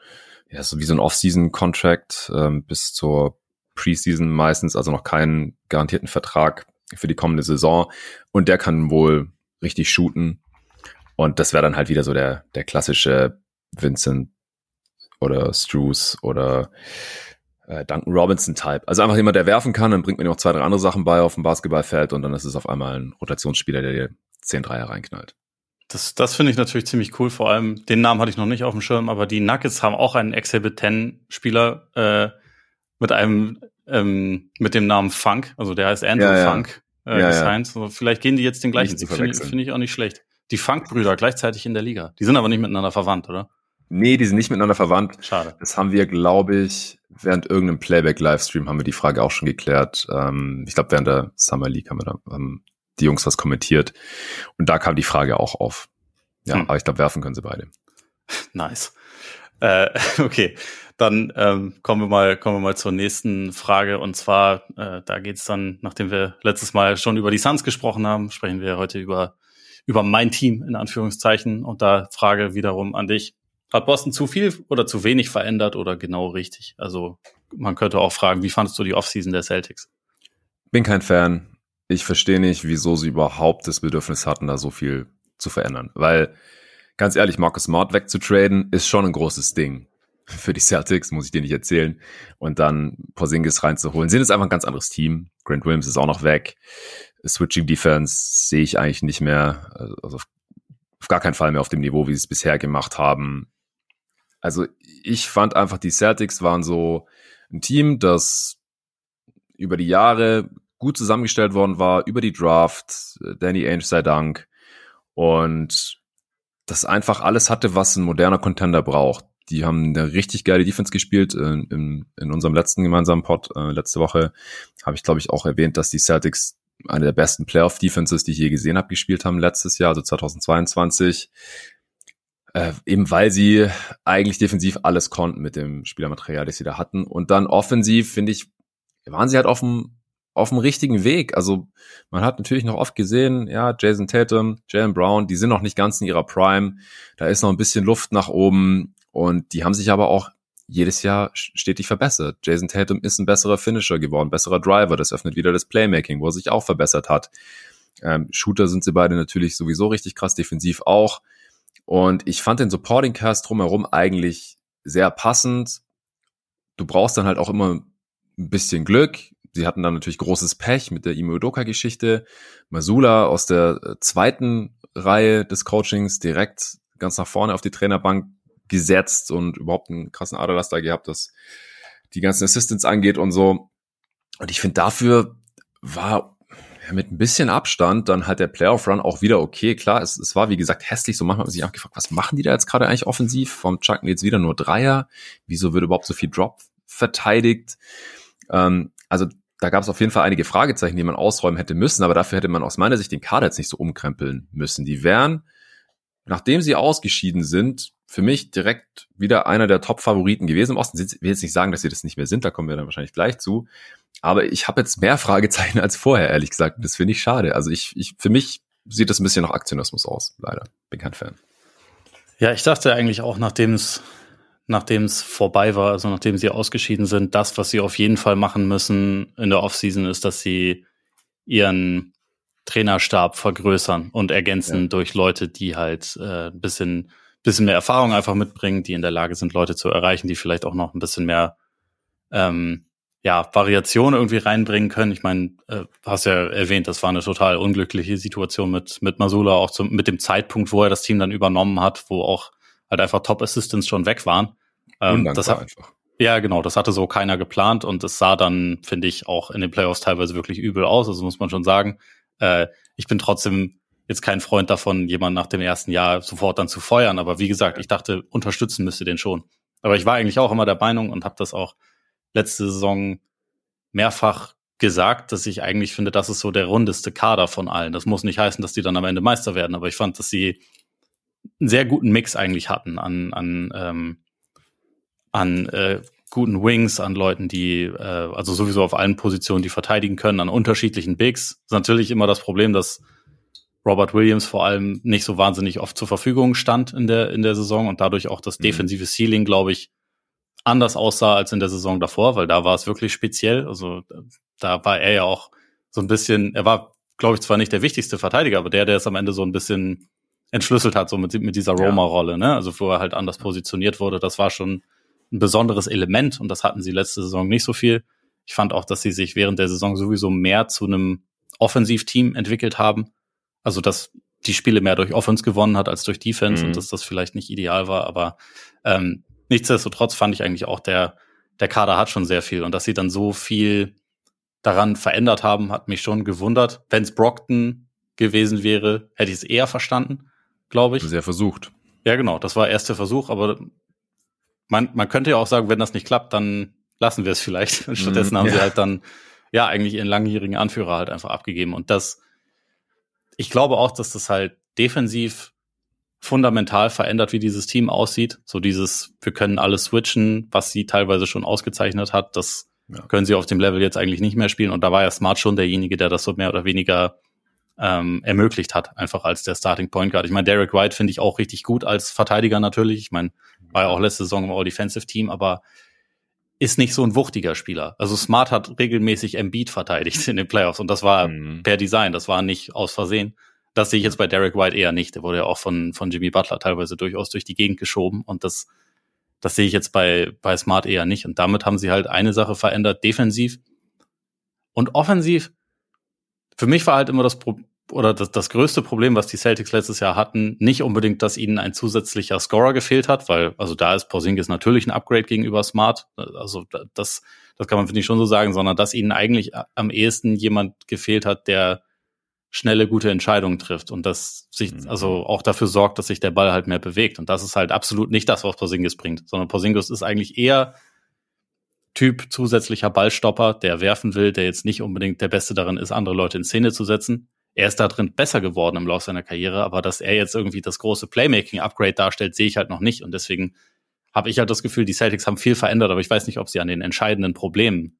ja, so wie so ein Off-Season-Contract ähm, bis zur Preseason meistens, also noch keinen garantierten Vertrag für die kommende Saison. Und der kann wohl richtig shooten. Und das wäre dann halt wieder so der, der klassische Vincent oder Struce oder äh, Duncan Robinson-Type. Also einfach jemand, der werfen kann, dann bringt man noch zwei, drei andere Sachen bei auf dem Basketballfeld und dann ist es auf einmal ein Rotationsspieler, der dir 10 Dreier reinknallt. Das, das finde ich natürlich ziemlich cool. Vor allem, den Namen hatte ich noch nicht auf dem Schirm, aber die Nuggets haben auch einen Exhibit 10 Spieler äh, mit einem ähm, mit dem Namen Funk, also der heißt Andrew ja, ja. Funk äh, ja, gesigned. Ja. Also vielleicht gehen die jetzt den gleichen Weg. Finde find ich auch nicht schlecht. Die Funk-Brüder gleichzeitig in der Liga. Die sind aber nicht miteinander verwandt, oder? Nee, die sind nicht miteinander verwandt. Schade. Das haben wir, glaube ich, während irgendeinem Playback-Livestream haben wir die Frage auch schon geklärt. Ähm, ich glaube, während der Summer League haben wir da haben die Jungs was kommentiert. Und da kam die Frage auch auf. Ja, hm. aber ich glaube, werfen können sie beide. Nice. Äh, okay, dann ähm, kommen wir mal kommen wir mal zur nächsten Frage und zwar äh, da geht's dann, nachdem wir letztes Mal schon über die Suns gesprochen haben, sprechen wir heute über über mein Team in Anführungszeichen und da Frage wiederum an dich: Hat Boston zu viel oder zu wenig verändert oder genau richtig? Also man könnte auch fragen, wie fandest du die Offseason der Celtics? Bin kein Fan ich verstehe nicht, wieso sie überhaupt das Bedürfnis hatten, da so viel zu verändern. Weil, ganz ehrlich, Marcus Smart wegzutraden, ist schon ein großes Ding. Für die Celtics, muss ich dir nicht erzählen. Und dann Porzingis reinzuholen. Sind jetzt einfach ein ganz anderes Team. Grant Williams ist auch noch weg. Switching Defense sehe ich eigentlich nicht mehr. Also auf, auf gar keinen Fall mehr auf dem Niveau, wie sie es bisher gemacht haben. Also ich fand einfach, die Celtics waren so ein Team, das über die Jahre gut zusammengestellt worden war über die Draft, Danny Ainge sei Dank und das einfach alles hatte, was ein moderner Contender braucht. Die haben eine richtig geile Defense gespielt. In, in, in unserem letzten gemeinsamen Pod äh, letzte Woche habe ich, glaube ich, auch erwähnt, dass die Celtics eine der besten Playoff-Defenses, die ich je gesehen habe, gespielt haben letztes Jahr, also 2022. Äh, eben weil sie eigentlich defensiv alles konnten mit dem Spielermaterial, das sie da hatten. Und dann offensiv, finde ich, waren sie halt auf dem auf dem richtigen Weg. Also man hat natürlich noch oft gesehen, ja, Jason Tatum, Jalen Brown, die sind noch nicht ganz in ihrer Prime. Da ist noch ein bisschen Luft nach oben und die haben sich aber auch jedes Jahr stetig verbessert. Jason Tatum ist ein besserer Finisher geworden, besserer Driver. Das öffnet wieder das Playmaking, wo er sich auch verbessert hat. Ähm, Shooter sind sie beide natürlich sowieso richtig krass, defensiv auch. Und ich fand den Supporting Cast drumherum eigentlich sehr passend. Du brauchst dann halt auch immer ein bisschen Glück sie hatten dann natürlich großes Pech mit der Imo Udoka-Geschichte. Masula aus der äh, zweiten Reihe des Coachings direkt ganz nach vorne auf die Trainerbank gesetzt und überhaupt einen krassen Aderlaster gehabt, dass die ganzen Assistants angeht und so. Und ich finde, dafür war mit ein bisschen Abstand dann halt der Playoff-Run auch wieder okay. Klar, es, es war wie gesagt hässlich. So manchmal hat man sich auch gefragt, was machen die da jetzt gerade eigentlich offensiv? Vom chucken jetzt wieder nur Dreier? Wieso wird überhaupt so viel Drop verteidigt? Ähm, also da gab es auf jeden Fall einige Fragezeichen, die man ausräumen hätte müssen, aber dafür hätte man aus meiner Sicht den Kader jetzt nicht so umkrempeln müssen. Die wären, nachdem sie ausgeschieden sind, für mich direkt wieder einer der Top-Favoriten gewesen im Osten. Ich will jetzt nicht sagen, dass sie das nicht mehr sind, da kommen wir dann wahrscheinlich gleich zu. Aber ich habe jetzt mehr Fragezeichen als vorher, ehrlich gesagt. Das finde ich schade. Also ich, ich, für mich sieht das ein bisschen nach Aktionismus aus, leider. Bin kein Fan. Ja, ich dachte eigentlich auch, nachdem es nachdem es vorbei war, also nachdem sie ausgeschieden sind, das, was sie auf jeden Fall machen müssen in der Offseason, ist, dass sie ihren Trainerstab vergrößern und ergänzen ja. durch Leute, die halt äh, ein bisschen, bisschen mehr Erfahrung einfach mitbringen, die in der Lage sind, Leute zu erreichen, die vielleicht auch noch ein bisschen mehr ähm, ja, Variation irgendwie reinbringen können. Ich meine, äh, hast ja erwähnt, das war eine total unglückliche Situation mit, mit Masula, auch zum, mit dem Zeitpunkt, wo er das Team dann übernommen hat, wo auch halt einfach Top Assistants schon weg waren. Ähm, das hat, einfach. Ja, genau, das hatte so keiner geplant und es sah dann, finde ich, auch in den Playoffs teilweise wirklich übel aus, also muss man schon sagen. Äh, ich bin trotzdem jetzt kein Freund davon, jemanden nach dem ersten Jahr sofort dann zu feuern, aber wie gesagt, ich dachte, unterstützen müsste den schon. Aber ich war eigentlich auch immer der Meinung und habe das auch letzte Saison mehrfach gesagt, dass ich eigentlich finde, das ist so der rundeste Kader von allen. Das muss nicht heißen, dass die dann am Ende Meister werden, aber ich fand, dass sie einen sehr guten Mix eigentlich hatten an, an, ähm, an äh, guten Wings, an Leuten, die äh, also sowieso auf allen Positionen, die verteidigen können, an unterschiedlichen Bigs. Das ist natürlich immer das Problem, dass Robert Williams vor allem nicht so wahnsinnig oft zur Verfügung stand in der in der Saison und dadurch auch das mhm. defensive Ceiling, glaube ich, anders aussah als in der Saison davor, weil da war es wirklich speziell. Also da war er ja auch so ein bisschen, er war, glaube ich, zwar nicht der wichtigste Verteidiger, aber der, der es am Ende so ein bisschen entschlüsselt hat, so mit, mit dieser Roma-Rolle, ne? Also wo er halt anders positioniert wurde, das war schon ein besonderes Element und das hatten sie letzte Saison nicht so viel. Ich fand auch, dass sie sich während der Saison sowieso mehr zu einem Offensivteam entwickelt haben. Also dass die Spiele mehr durch Offense gewonnen hat als durch Defense mhm. und dass das vielleicht nicht ideal war, aber ähm, nichtsdestotrotz fand ich eigentlich auch der der Kader hat schon sehr viel und dass sie dann so viel daran verändert haben, hat mich schon gewundert. Wenn es Brockton gewesen wäre, hätte ich es eher verstanden glaube ich. Sehr versucht. Ja, genau. Das war erster Versuch, aber man, man könnte ja auch sagen, wenn das nicht klappt, dann lassen wir es vielleicht. Stattdessen mm, haben ja. sie halt dann ja eigentlich ihren langjährigen Anführer halt einfach abgegeben. Und das, ich glaube auch, dass das halt defensiv fundamental verändert, wie dieses Team aussieht. So dieses, wir können alles switchen, was sie teilweise schon ausgezeichnet hat, das ja. können sie auf dem Level jetzt eigentlich nicht mehr spielen. Und da war ja Smart schon derjenige, der das so mehr oder weniger ähm, ermöglicht hat, einfach als der Starting Point Guard. Ich meine, Derek White finde ich auch richtig gut als Verteidiger natürlich. Ich meine, war ja auch letzte Saison im All-Defensive Team, aber ist nicht so ein wuchtiger Spieler. Also Smart hat regelmäßig Embiid verteidigt in den Playoffs und das war mhm. per Design, das war nicht aus Versehen. Das sehe ich jetzt bei Derek White eher nicht. Der wurde ja auch von, von Jimmy Butler teilweise durchaus durch die Gegend geschoben und das, das sehe ich jetzt bei, bei Smart eher nicht. Und damit haben sie halt eine Sache verändert, defensiv und offensiv für mich war halt immer das Pro oder das, das größte Problem, was die Celtics letztes Jahr hatten, nicht unbedingt, dass ihnen ein zusätzlicher Scorer gefehlt hat, weil also da ist Porzingis natürlich ein Upgrade gegenüber Smart, also das das kann man finde ich schon so sagen, sondern dass ihnen eigentlich am ehesten jemand gefehlt hat, der schnelle gute Entscheidungen trifft und das sich mhm. also auch dafür sorgt, dass sich der Ball halt mehr bewegt und das ist halt absolut nicht das, was Porzingis bringt, sondern Porzingis ist eigentlich eher Typ zusätzlicher Ballstopper, der werfen will, der jetzt nicht unbedingt der Beste darin ist, andere Leute in Szene zu setzen. Er ist da drin besser geworden im Laufe seiner Karriere, aber dass er jetzt irgendwie das große Playmaking-Upgrade darstellt, sehe ich halt noch nicht. Und deswegen habe ich halt das Gefühl, die Celtics haben viel verändert, aber ich weiß nicht, ob sie an den entscheidenden Problemen,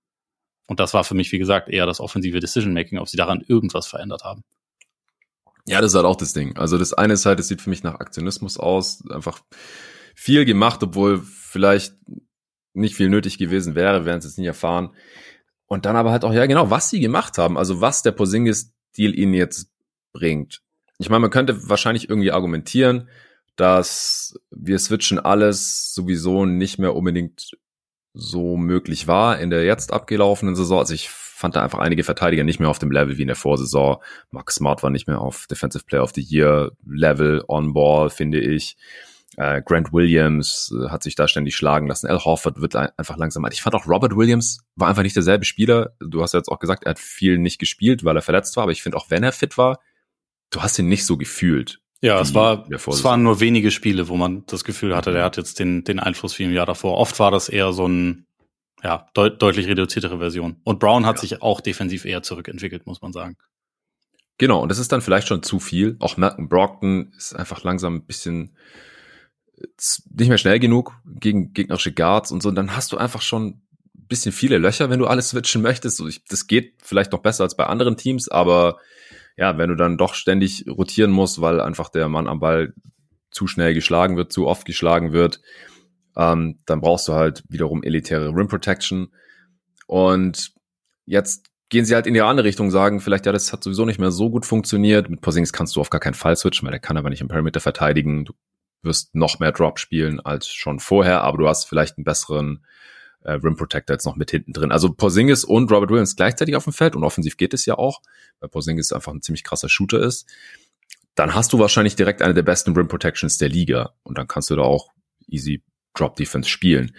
und das war für mich, wie gesagt, eher das offensive Decision-Making, ob sie daran irgendwas verändert haben. Ja, das ist halt auch das Ding. Also das eine ist halt, es sieht für mich nach Aktionismus aus, einfach viel gemacht, obwohl vielleicht nicht viel nötig gewesen wäre, werden sie es nicht erfahren. Und dann aber halt auch, ja genau, was sie gemacht haben, also was der Posingis-Deal ihnen jetzt bringt. Ich meine, man könnte wahrscheinlich irgendwie argumentieren, dass wir switchen alles sowieso nicht mehr unbedingt so möglich war in der jetzt abgelaufenen Saison. Also ich fand da einfach einige Verteidiger nicht mehr auf dem Level wie in der Vorsaison. Max Smart war nicht mehr auf Defensive Player of the Year Level on Ball, finde ich. Äh, Grant Williams äh, hat sich da ständig schlagen lassen. Al Horford wird einfach langsam. Ich fand auch Robert Williams war einfach nicht derselbe Spieler. Du hast ja jetzt auch gesagt, er hat viel nicht gespielt, weil er verletzt war. Aber ich finde auch, wenn er fit war, du hast ihn nicht so gefühlt. Ja, es war, es waren nur wenige Spiele, wo man das Gefühl hatte, der hat jetzt den, den Einfluss wie im Jahr davor. Oft war das eher so ein, ja, deut deutlich reduziertere Version. Und Brown hat ja. sich auch defensiv eher zurückentwickelt, muss man sagen. Genau, und das ist dann vielleicht schon zu viel. Auch Malcolm Brockton ist einfach langsam ein bisschen nicht mehr schnell genug gegen gegnerische Guards und so. Und dann hast du einfach schon ein bisschen viele Löcher, wenn du alles switchen möchtest. Das geht vielleicht noch besser als bei anderen Teams, aber ja, wenn du dann doch ständig rotieren musst, weil einfach der Mann am Ball zu schnell geschlagen wird, zu oft geschlagen wird, ähm, dann brauchst du halt wiederum elitäre Rim Protection. Und jetzt gehen sie halt in die andere Richtung, sagen vielleicht, ja, das hat sowieso nicht mehr so gut funktioniert. Mit Porzingis kannst du auf gar keinen Fall switchen, weil der kann aber nicht im Perimeter verteidigen. Du wirst noch mehr Drop spielen als schon vorher, aber du hast vielleicht einen besseren äh, Rim Protector jetzt noch mit hinten drin. Also Porzingis und Robert Williams gleichzeitig auf dem Feld und offensiv geht es ja auch, weil Porzingis einfach ein ziemlich krasser Shooter ist. Dann hast du wahrscheinlich direkt eine der besten Rim Protections der Liga und dann kannst du da auch easy Drop Defense spielen.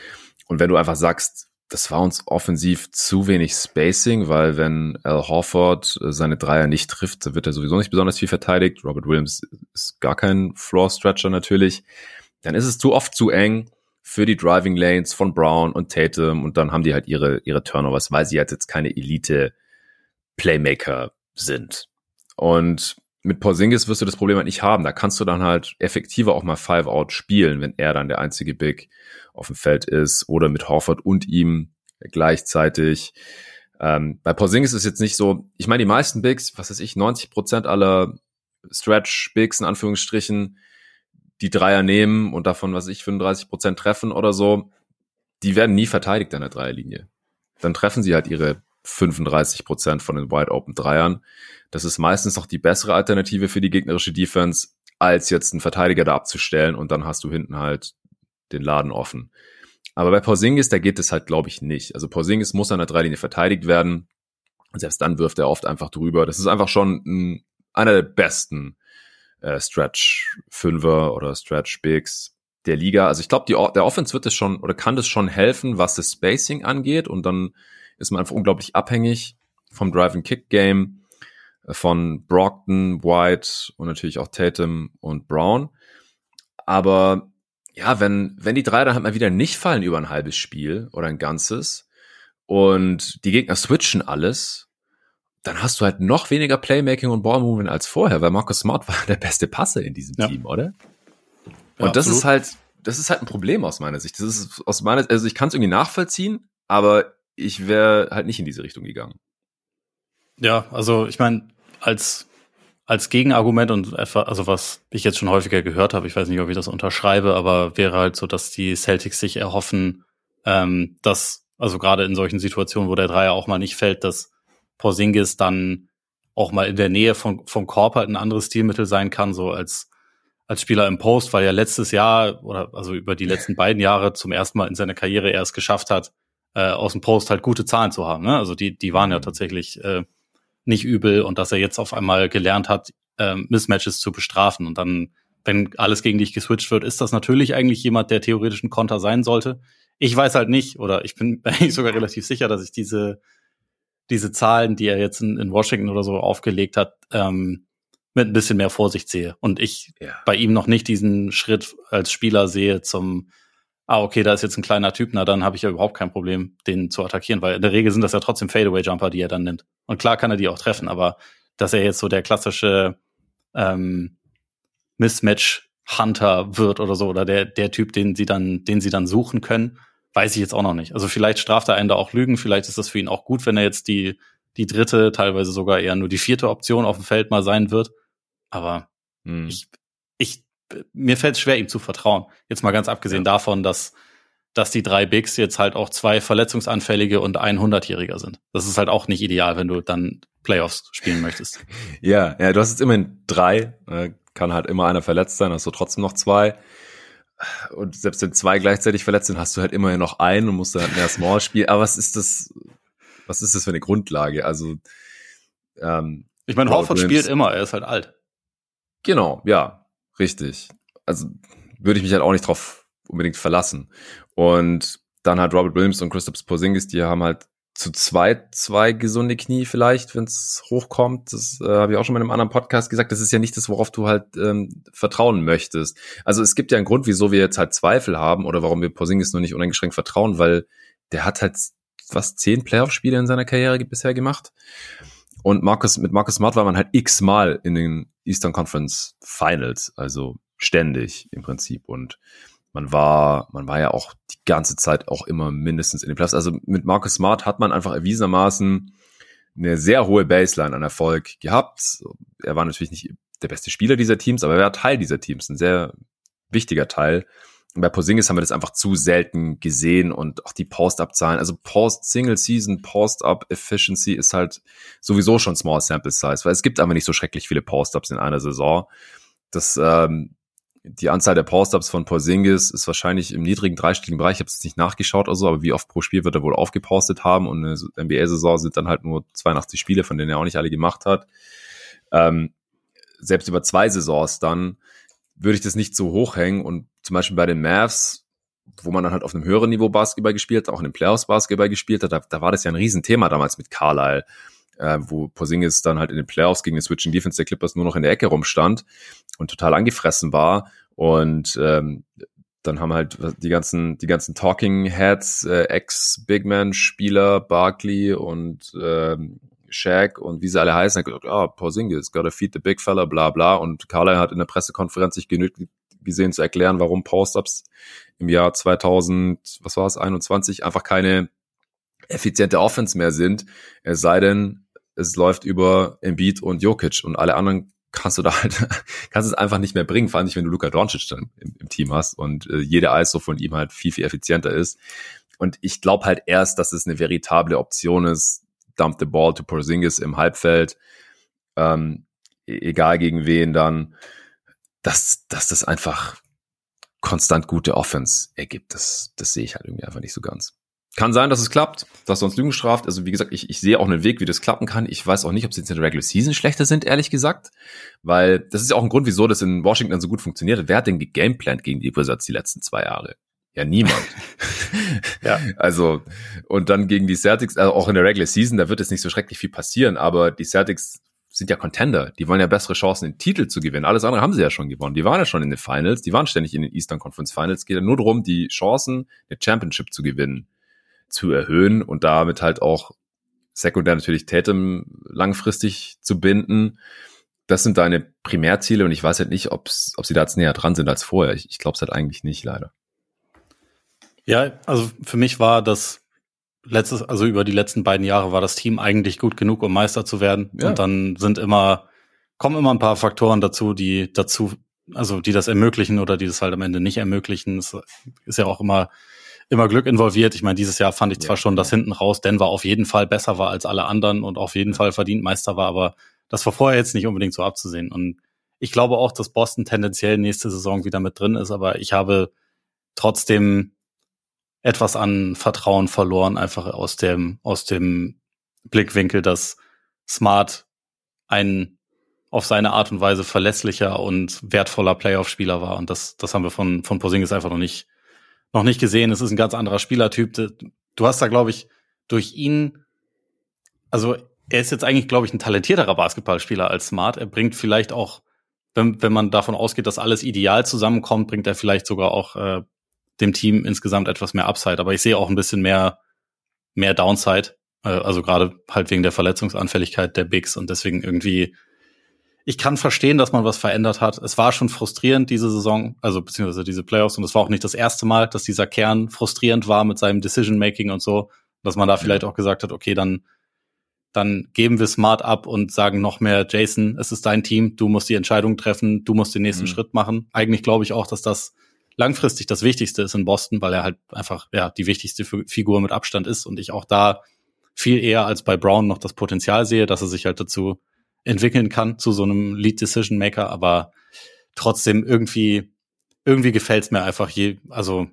Und wenn du einfach sagst, das war uns offensiv zu wenig Spacing, weil wenn Al Horford äh, seine Dreier nicht trifft, dann wird er sowieso nicht besonders viel verteidigt. Robert Williams ist gar kein Floor Stretcher natürlich. Dann ist es zu oft zu eng für die Driving Lanes von Brown und Tatum und dann haben die halt ihre, ihre Turnovers, weil sie halt jetzt keine Elite Playmaker sind. Und mit Porzingis wirst du das Problem halt nicht haben. Da kannst du dann halt effektiver auch mal Five Out spielen, wenn er dann der einzige Big auf dem Feld ist oder mit Horford und ihm gleichzeitig. Ähm, bei Porzingis ist jetzt nicht so, ich meine, die meisten Bigs, was weiß ich, 90 Prozent aller Stretch Bigs in Anführungsstrichen, die Dreier nehmen und davon, was ich, 35 Prozent treffen oder so, die werden nie verteidigt an der Dreierlinie. Dann treffen sie halt ihre 35 Prozent von den Wide Open Dreiern. Das ist meistens noch die bessere Alternative für die gegnerische Defense, als jetzt einen Verteidiger da abzustellen und dann hast du hinten halt den Laden offen. Aber bei Porzingis, da geht es halt, glaube ich, nicht. Also Porzingis muss an der Dreilinie verteidigt werden. Und selbst dann wirft er oft einfach drüber. Das ist einfach schon ein, einer der besten äh, Stretch Fünfer oder Stretch Bigs der Liga. Also ich glaube, der Offense wird es schon oder kann das schon helfen, was das Spacing angeht. Und dann ist man einfach unglaublich abhängig vom Drive-and-Kick-Game äh, von Brockton, White und natürlich auch Tatum und Brown. Aber ja, wenn, wenn die drei dann halt mal wieder nicht fallen über ein halbes Spiel oder ein ganzes und die Gegner switchen alles, dann hast du halt noch weniger Playmaking und Ballmovement als vorher, weil Marcus Smart war der beste Passer in diesem ja. Team, oder? Und ja, das ist halt, das ist halt ein Problem aus meiner Sicht. Das ist aus meiner, also ich kann es irgendwie nachvollziehen, aber ich wäre halt nicht in diese Richtung gegangen. Ja, also ich meine, als als Gegenargument und etwa, also was ich jetzt schon häufiger gehört habe, ich weiß nicht, ob ich das unterschreibe, aber wäre halt so, dass die Celtics sich erhoffen, ähm, dass, also gerade in solchen Situationen, wo der Dreier auch mal nicht fällt, dass Porzingis dann auch mal in der Nähe von, vom Korb halt ein anderes Stilmittel sein kann, so als, als Spieler im Post, weil er letztes Jahr oder also über die letzten beiden Jahre zum ersten Mal in seiner Karriere erst geschafft hat, äh, aus dem Post halt gute Zahlen zu haben. Ne? Also die, die waren ja tatsächlich äh, nicht übel und dass er jetzt auf einmal gelernt hat, äh, Mismatches zu bestrafen. Und dann, wenn alles gegen dich geswitcht wird, ist das natürlich eigentlich jemand, der theoretisch ein Konter sein sollte. Ich weiß halt nicht, oder ich bin eigentlich sogar relativ sicher, dass ich diese, diese Zahlen, die er jetzt in, in Washington oder so aufgelegt hat, ähm, mit ein bisschen mehr Vorsicht sehe. Und ich ja. bei ihm noch nicht diesen Schritt als Spieler sehe zum ah, okay, da ist jetzt ein kleiner Typ, na dann habe ich ja überhaupt kein Problem, den zu attackieren, weil in der Regel sind das ja trotzdem Fadeaway-Jumper, die er dann nimmt. Und klar kann er die auch treffen, aber dass er jetzt so der klassische ähm, Mismatch-Hunter wird oder so, oder der, der Typ, den sie dann, den sie dann suchen können, weiß ich jetzt auch noch nicht. Also vielleicht straft er einen da auch Lügen, vielleicht ist das für ihn auch gut, wenn er jetzt die, die dritte, teilweise sogar eher nur die vierte Option auf dem Feld mal sein wird. Aber hm. ich, ich mir fällt es schwer, ihm zu vertrauen. Jetzt mal ganz abgesehen ja. davon, dass, dass die drei Bigs jetzt halt auch zwei verletzungsanfällige und ein Hundertjähriger sind. Das ist halt auch nicht ideal, wenn du dann Playoffs spielen möchtest. ja, ja, du hast jetzt immerhin drei. Äh, kann halt immer einer verletzt sein, hast du trotzdem noch zwei. Und selbst wenn zwei gleichzeitig verletzt sind, hast du halt immerhin noch einen und musst dann halt mehr Small spielen. Aber was ist das, was ist das für eine Grundlage? Also, ähm, ich meine, Horford spielt immer, er ist halt alt. Genau, ja. Richtig. Also würde ich mich halt auch nicht drauf unbedingt verlassen. Und dann hat Robert Williams und Christoph Porzingis, die haben halt zu zweit zwei gesunde Knie vielleicht, wenn es hochkommt. Das äh, habe ich auch schon mal in einem anderen Podcast gesagt. Das ist ja nicht das, worauf du halt ähm, vertrauen möchtest. Also es gibt ja einen Grund, wieso wir jetzt halt Zweifel haben oder warum wir Porzingis nur nicht uneingeschränkt vertrauen, weil der hat halt was zehn Playoff-Spiele in seiner Karriere bisher gemacht. Und Marcus, mit Marcus Smart war man halt x-mal in den Eastern Conference Finals, also ständig im Prinzip. Und man war, man war ja auch die ganze Zeit auch immer mindestens in den Playoffs. Also mit Marcus Smart hat man einfach erwiesenermaßen eine sehr hohe Baseline an Erfolg gehabt. Er war natürlich nicht der beste Spieler dieser Teams, aber er war Teil dieser Teams, ein sehr wichtiger Teil. Und bei Posingis haben wir das einfach zu selten gesehen und auch die Post-Up-Zahlen. Also Post-Single-Season, Post-Up-Efficiency ist halt sowieso schon Small Sample Size, weil es gibt einfach nicht so schrecklich viele Post-Ups in einer Saison. Das, ähm, die Anzahl der Post-Ups von Porzingis ist wahrscheinlich im niedrigen dreistelligen Bereich. Ich habe es nicht nachgeschaut oder so, aber wie oft pro Spiel wird er wohl aufgepostet haben und eine NBA-Saison sind dann halt nur 82 Spiele, von denen er auch nicht alle gemacht hat. Ähm, selbst über zwei Saisons dann würde ich das nicht so hochhängen und zum Beispiel bei den Mavs, wo man dann halt auf einem höheren Niveau Basketball gespielt, auch in den Playoffs Basketball gespielt hat, da, da war das ja ein Riesenthema damals mit Carlisle, äh, wo Porzingis dann halt in den Playoffs gegen den Switching Defense der Clippers nur noch in der Ecke rumstand und total angefressen war und ähm, dann haben halt die ganzen, die ganzen Talking Heads, äh, Ex-Big-Man-Spieler, Barkley und ähm, Shaq und wie sie alle heißen, hat gesagt, oh, Porzingis, gotta feed the big fella, bla bla. Und Carlisle hat in der Pressekonferenz sich genügt gesehen zu erklären, warum Post-Ups im Jahr 2000, was war es, 21, einfach keine effiziente Offense mehr sind. Es sei denn, es läuft über Embiid und Jokic und alle anderen kannst du da halt, kannst es einfach nicht mehr bringen, vor allem nicht, wenn du Luka Doncic dann im, im Team hast und äh, jede ISO von ihm halt viel, viel effizienter ist. Und ich glaube halt erst, dass es eine veritable Option ist, dump the ball to Porzingis im Halbfeld, ähm, e-, egal gegen wen dann, dass, dass das einfach konstant gute Offense ergibt. Das, das sehe ich halt irgendwie einfach nicht so ganz. Kann sein, dass es klappt, dass er uns Lügen straft. Also wie gesagt, ich, ich sehe auch einen Weg, wie das klappen kann. Ich weiß auch nicht, ob sie jetzt in der Regular Season schlechter sind, ehrlich gesagt. Weil das ist ja auch ein Grund, wieso das in Washington so gut funktioniert. Wer hat denn gegameplant gegen die Wizards die letzten zwei Jahre? Ja, niemand. ja. Also, und dann gegen die Celtics, also auch in der Regular Season, da wird jetzt nicht so schrecklich viel passieren, aber die Celtics sind ja Contender. Die wollen ja bessere Chancen, den Titel zu gewinnen. Alles andere haben sie ja schon gewonnen. Die waren ja schon in den Finals, die waren ständig in den Eastern Conference Finals. Es geht ja nur darum, die Chancen, eine Championship zu gewinnen, zu erhöhen und damit halt auch sekundär natürlich Tatum langfristig zu binden. Das sind deine Primärziele und ich weiß halt nicht, ob's, ob sie da jetzt näher dran sind als vorher. Ich, ich glaube es halt eigentlich nicht, leider. Ja, also für mich war das letztes, also über die letzten beiden Jahre war das Team eigentlich gut genug, um Meister zu werden. Ja. Und dann sind immer, kommen immer ein paar Faktoren dazu, die dazu, also die das ermöglichen oder die das halt am Ende nicht ermöglichen. Es ist ja auch immer, immer Glück involviert. Ich meine, dieses Jahr fand ich zwar ja, schon, dass hinten raus Denver auf jeden Fall besser war als alle anderen und auf jeden Fall verdient Meister war, aber das war vorher jetzt nicht unbedingt so abzusehen. Und ich glaube auch, dass Boston tendenziell nächste Saison wieder mit drin ist, aber ich habe trotzdem etwas an Vertrauen verloren, einfach aus dem, aus dem Blickwinkel, dass Smart ein auf seine Art und Weise verlässlicher und wertvoller Playoff-Spieler war. Und das, das haben wir von, von Posingis einfach noch nicht, noch nicht gesehen. Es ist ein ganz anderer Spielertyp. Du hast da, glaube ich, durch ihn, also er ist jetzt eigentlich, glaube ich, ein talentierterer Basketballspieler als Smart. Er bringt vielleicht auch, wenn, wenn man davon ausgeht, dass alles ideal zusammenkommt, bringt er vielleicht sogar auch äh, dem Team insgesamt etwas mehr Upside. Aber ich sehe auch ein bisschen mehr, mehr Downside. Äh, also gerade halt wegen der Verletzungsanfälligkeit der Bigs und deswegen irgendwie, ich kann verstehen, dass man was verändert hat. Es war schon frustrierend diese Saison, also beziehungsweise diese Playoffs und es war auch nicht das erste Mal, dass dieser Kern frustrierend war mit seinem Decision Making und so, dass man da vielleicht auch gesagt hat, okay, dann dann geben wir smart ab und sagen noch mehr, Jason, es ist dein Team, du musst die Entscheidung treffen, du musst den nächsten mhm. Schritt machen. Eigentlich glaube ich auch, dass das langfristig das Wichtigste ist in Boston, weil er halt einfach ja die wichtigste Figur mit Abstand ist und ich auch da viel eher als bei Brown noch das Potenzial sehe, dass er sich halt dazu entwickeln kann zu so einem Lead Decision Maker, aber trotzdem irgendwie irgendwie gefällt es mir einfach je, also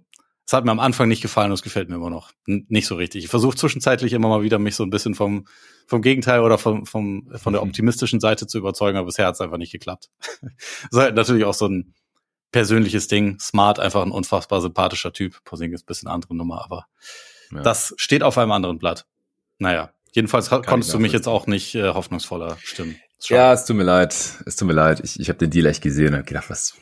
es hat mir am Anfang nicht gefallen und es gefällt mir immer noch nicht so richtig. Ich versuche zwischenzeitlich immer mal wieder mich so ein bisschen vom vom Gegenteil oder vom, vom von der mhm. optimistischen Seite zu überzeugen, aber bisher hat es einfach nicht geklappt. das ist halt natürlich auch so ein persönliches Ding. Smart, einfach ein unfassbar sympathischer Typ. Porzingis ist ein bisschen andere Nummer, aber ja. das steht auf einem anderen Blatt. Naja, jedenfalls Kann konntest du mich jetzt auch nicht äh, hoffnungsvoller stimmen. Ja, es tut mir leid. Es tut mir leid. Ich, ich habe den Deal echt gesehen und habe gedacht, was,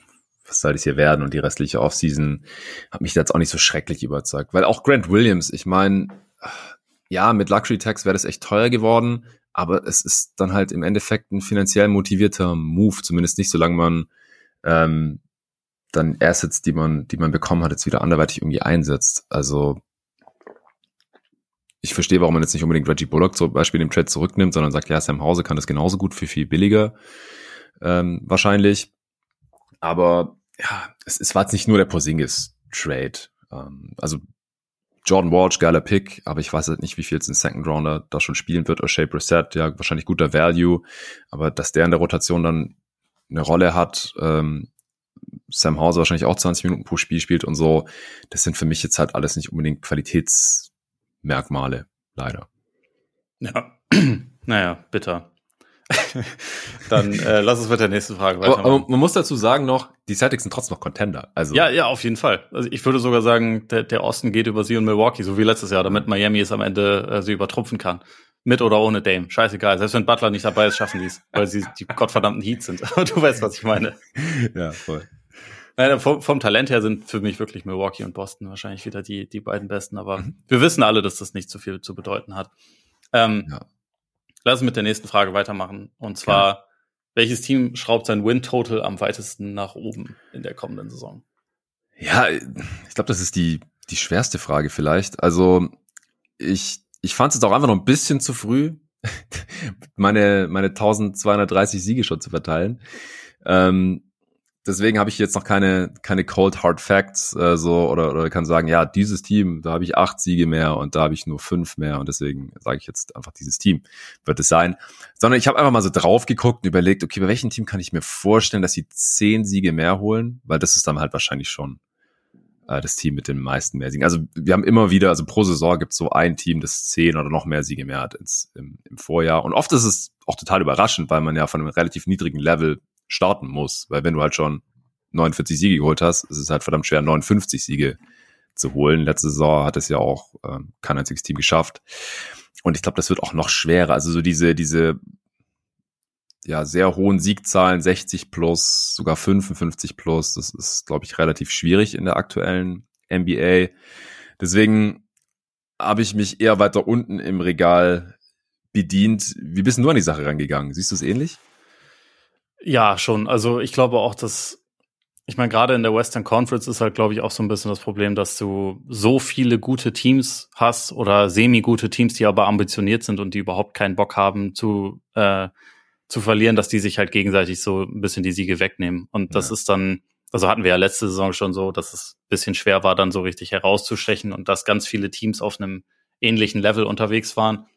was soll das hier werden? Und die restliche Offseason hat mich jetzt auch nicht so schrecklich überzeugt. Weil auch Grant Williams, ich meine, ja, mit Luxury Tax wäre das echt teuer geworden, aber es ist dann halt im Endeffekt ein finanziell motivierter Move, zumindest nicht, solange man ähm, dann Assets, die man, die man bekommen hat, jetzt wieder anderweitig irgendwie einsetzt. Also ich verstehe, warum man jetzt nicht unbedingt Reggie Bullock zum Beispiel im Trade zurücknimmt, sondern sagt, ja, Sam Hause kann das genauso gut für viel billiger ähm, wahrscheinlich. Aber ja, es, es war jetzt nicht nur der Porzingis-Trade. Ähm, also Jordan Walsh, geiler Pick, aber ich weiß halt nicht, wie viel jetzt ein Second Rounder da schon spielen wird. O'Shea Brissett, ja, wahrscheinlich guter Value, aber dass der in der Rotation dann eine Rolle hat, ähm, Sam Hauser wahrscheinlich auch 20 Minuten pro Spiel spielt und so, das sind für mich jetzt halt alles nicht unbedingt Qualitätsmerkmale, leider. Ja, naja, bitter. Dann äh, lass uns mit der nächsten Frage weitermachen. Aber, aber, man muss dazu sagen noch, die Celtics sind trotzdem noch Contender. Also ja, ja, auf jeden Fall. Also ich würde sogar sagen, der, der Osten geht über sie und Milwaukee, so wie letztes Jahr, damit Miami es am Ende äh, sie übertrumpfen kann. Mit oder ohne Dame. Scheißegal. Selbst wenn Butler nicht dabei ist, schaffen die es, weil sie die gottverdammten Heats sind. du weißt, was ich meine. Ja, voll. Nein, vom, vom, Talent her sind für mich wirklich Milwaukee und Boston wahrscheinlich wieder die, die beiden besten, aber mhm. wir wissen alle, dass das nicht so viel zu bedeuten hat. Ähm, ja. Lass uns mit der nächsten Frage weitermachen. Und zwar, ja. welches Team schraubt sein Win-Total am weitesten nach oben in der kommenden Saison? Ja, ich glaube, das ist die, die schwerste Frage vielleicht. Also, ich, ich fand es jetzt auch einfach noch ein bisschen zu früh, meine, meine 1230 Siege schon zu verteilen. Ähm, deswegen habe ich jetzt noch keine, keine Cold Hard Facts äh, so oder, oder kann sagen, ja, dieses Team, da habe ich acht Siege mehr und da habe ich nur fünf mehr und deswegen sage ich jetzt einfach, dieses Team wird es sein. Sondern ich habe einfach mal so drauf geguckt und überlegt, okay, bei welchem Team kann ich mir vorstellen, dass sie zehn Siege mehr holen, weil das ist dann halt wahrscheinlich schon äh, das Team mit den meisten mehr Siegen. Also wir haben immer wieder, also pro Saison gibt es so ein Team, das zehn oder noch mehr Siege mehr hat ins, im, im Vorjahr. Und oft ist es auch total überraschend, weil man ja von einem relativ niedrigen Level starten muss. Weil wenn du halt schon 49 Siege geholt hast, ist es halt verdammt schwer, 59 Siege zu holen. Letzte Saison hat es ja auch äh, kein einziges Team geschafft. Und ich glaube, das wird auch noch schwerer. Also so diese, diese ja, sehr hohen Siegzahlen, 60 plus, sogar 55 plus, das ist, glaube ich, relativ schwierig in der aktuellen NBA. Deswegen habe ich mich eher weiter unten im Regal bedient. Wie bist du an die Sache rangegangen? Siehst du es ähnlich? Ja, schon. Also ich glaube auch, dass, ich meine, gerade in der Western Conference ist halt, glaube ich, auch so ein bisschen das Problem, dass du so viele gute Teams hast oder semi-gute Teams, die aber ambitioniert sind und die überhaupt keinen Bock haben zu, äh, zu verlieren, dass die sich halt gegenseitig so ein bisschen die Siege wegnehmen. Und das ja. ist dann, also hatten wir ja letzte Saison schon so, dass es ein bisschen schwer war, dann so richtig herauszustechen und dass ganz viele Teams auf einem ähnlichen Level unterwegs waren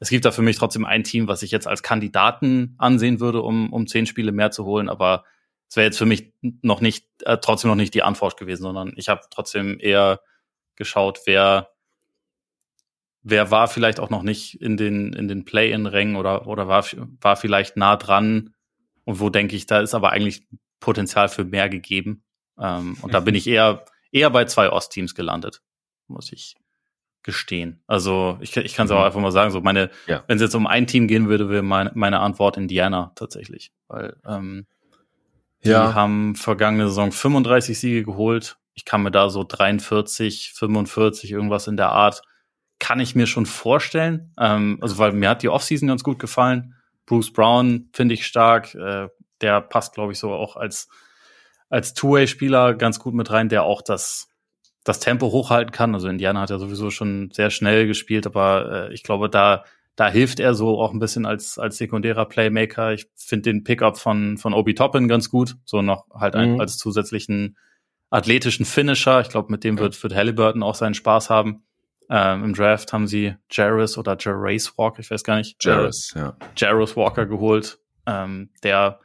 es gibt da für mich trotzdem ein Team, was ich jetzt als Kandidaten ansehen würde, um, um zehn Spiele mehr zu holen, aber es wäre jetzt für mich noch nicht, äh, trotzdem noch nicht die Antwort gewesen, sondern ich habe trotzdem eher geschaut, wer, wer war vielleicht auch noch nicht in den, in den Play-in-Rängen oder, oder war, war vielleicht nah dran und wo denke ich, da ist aber eigentlich Potenzial für mehr gegeben. Ähm, und da bin ich eher, eher bei zwei Ostteams gelandet, muss ich, gestehen. Also ich, ich kann es mhm. auch einfach mal sagen, so meine, ja. wenn es jetzt um ein Team gehen würde, wäre meine, meine Antwort Indiana tatsächlich. Weil ähm, die ja. haben vergangene Saison 35 Siege geholt. Ich kann mir da so 43, 45, irgendwas in der Art, kann ich mir schon vorstellen. Ähm, also weil mir hat die Offseason ganz gut gefallen. Bruce Brown finde ich stark. Äh, der passt, glaube ich, so auch als, als Two-Way-Spieler ganz gut mit rein, der auch das das Tempo hochhalten kann. Also Indiana hat ja sowieso schon sehr schnell gespielt, aber äh, ich glaube, da da hilft er so auch ein bisschen als als sekundärer Playmaker. Ich finde den Pickup von von Obi Toppin ganz gut, so noch halt mhm. ein, als zusätzlichen athletischen Finisher. Ich glaube, mit dem wird wird Halliburton auch seinen Spaß haben. Ähm, Im Draft haben sie Jarris oder Jarrace Walker, ich weiß gar nicht. Jarris, äh, ja. Jarris Walker geholt, ähm, der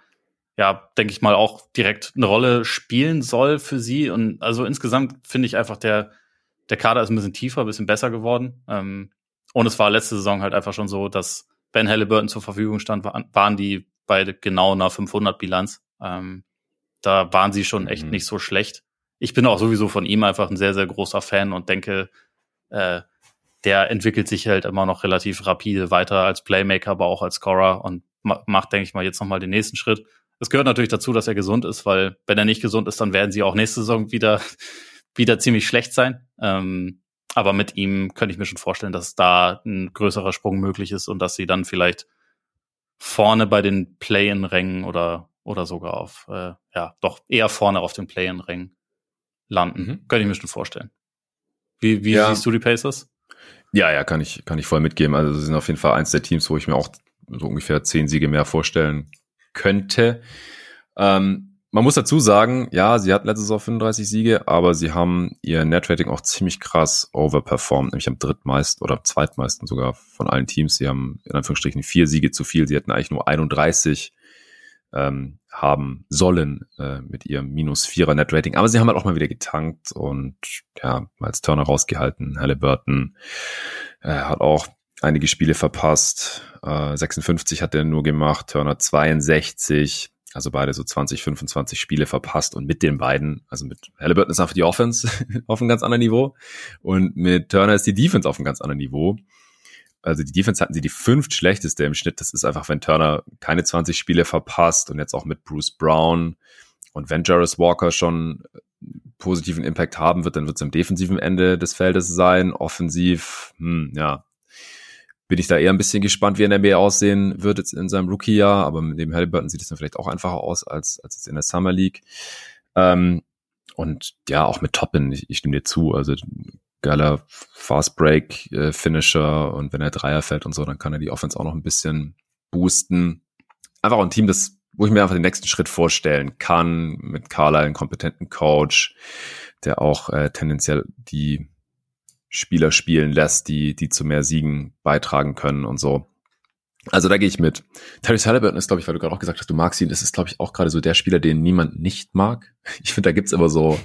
ja, denke ich mal, auch direkt eine Rolle spielen soll für sie. Und also insgesamt finde ich einfach, der, der Kader ist ein bisschen tiefer, ein bisschen besser geworden. Ähm, und es war letzte Saison halt einfach schon so, dass Ben Halliburton zur Verfügung stand, waren die beide genau nach 500 Bilanz. Ähm, da waren sie schon echt mhm. nicht so schlecht. Ich bin auch sowieso von ihm einfach ein sehr, sehr großer Fan und denke, äh, der entwickelt sich halt immer noch relativ rapide weiter als Playmaker, aber auch als Scorer und macht, denke ich mal, jetzt nochmal den nächsten Schritt. Es gehört natürlich dazu, dass er gesund ist, weil wenn er nicht gesund ist, dann werden sie auch nächste Saison wieder, wieder ziemlich schlecht sein. Ähm, aber mit ihm könnte ich mir schon vorstellen, dass da ein größerer Sprung möglich ist und dass sie dann vielleicht vorne bei den Play-in-Rängen oder, oder sogar auf, äh, ja, doch eher vorne auf den Play-in-Rängen landen. Mhm. Könnte ich mir schon vorstellen. Wie, wie ja. siehst du die Pacers? Ja, ja, kann ich, kann ich voll mitgeben. Also, sie sind auf jeden Fall eins der Teams, wo ich mir auch so ungefähr zehn Siege mehr vorstellen könnte. Ähm, man muss dazu sagen, ja, sie hat letztes Jahr 35 Siege, aber sie haben ihr Netrating auch ziemlich krass overperformed, nämlich am drittmeisten oder zweitmeisten sogar von allen Teams. Sie haben in Anführungsstrichen vier Siege zu viel. Sie hätten eigentlich nur 31 ähm, haben sollen äh, mit ihrem minus vierer Netrating. Aber sie haben halt auch mal wieder getankt und ja, als Turner rausgehalten. Halliburton äh, hat auch einige Spiele verpasst. Äh, 56 hat er nur gemacht, Turner 62. Also beide so 20, 25 Spiele verpasst und mit den beiden, also mit Halliburton ist einfach die Offense auf einem ganz anderen Niveau und mit Turner ist die Defense auf einem ganz anderen Niveau. Also die Defense hatten sie die fünft schlechteste im Schnitt. Das ist einfach, wenn Turner keine 20 Spiele verpasst und jetzt auch mit Bruce Brown und wenn Jarvis Walker schon positiven Impact haben wird, dann wird es am defensiven Ende des Feldes sein. Offensiv, hm, ja, bin ich da eher ein bisschen gespannt, wie er in der NBA aussehen wird jetzt in seinem Rookie-Jahr. Aber mit dem Halliburton sieht es dann vielleicht auch einfacher aus als, als jetzt in der Summer League. Ähm, und ja, auch mit Toppin, ich, ich stimme dir zu. Also geiler Fast Break äh, Finisher und wenn er Dreier fällt und so, dann kann er die Offense auch noch ein bisschen boosten. Einfach ein Team, das, wo ich mir einfach den nächsten Schritt vorstellen kann, mit Carlisle, einen kompetenten Coach, der auch äh, tendenziell die Spieler spielen lässt, die, die zu mehr Siegen beitragen können und so. Also da gehe ich mit. Terry Halliburton ist, glaube ich, weil du gerade auch gesagt hast, du magst ihn, das ist, glaube ich, auch gerade so der Spieler, den niemand nicht mag. Ich finde, da gibt's immer so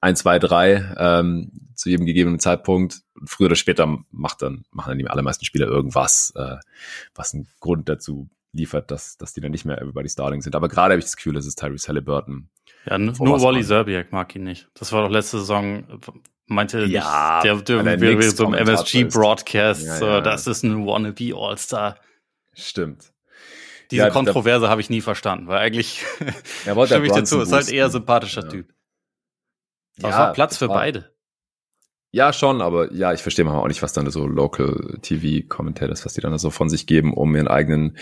ein, zwei, drei ähm, zu jedem gegebenen Zeitpunkt. Früher oder später macht dann, machen dann die allermeisten Spieler irgendwas, äh, was einen Grund dazu liefert, dass, dass die dann nicht mehr Everybody's Darling sind. Aber gerade habe ich das Gefühl, es ist Tyrese Halliburton. Ja, nur Wally Zerbiak mag ihn nicht. Das war doch letzte Saison, meinte ja, nicht, der, der wäre so im MSG-Broadcast, ja, ja. das ist ein Wannabe All-Star. Stimmt. Diese ja, Kontroverse habe ich nie verstanden, weil eigentlich ja, stimme ich dazu, ist halt eher sympathischer Typ. Aber war Platz für beide. Ja, schon, aber ja, ich verstehe manchmal auch nicht, was dann so Local TV Commentators, was die dann so von sich geben, um ihren eigenen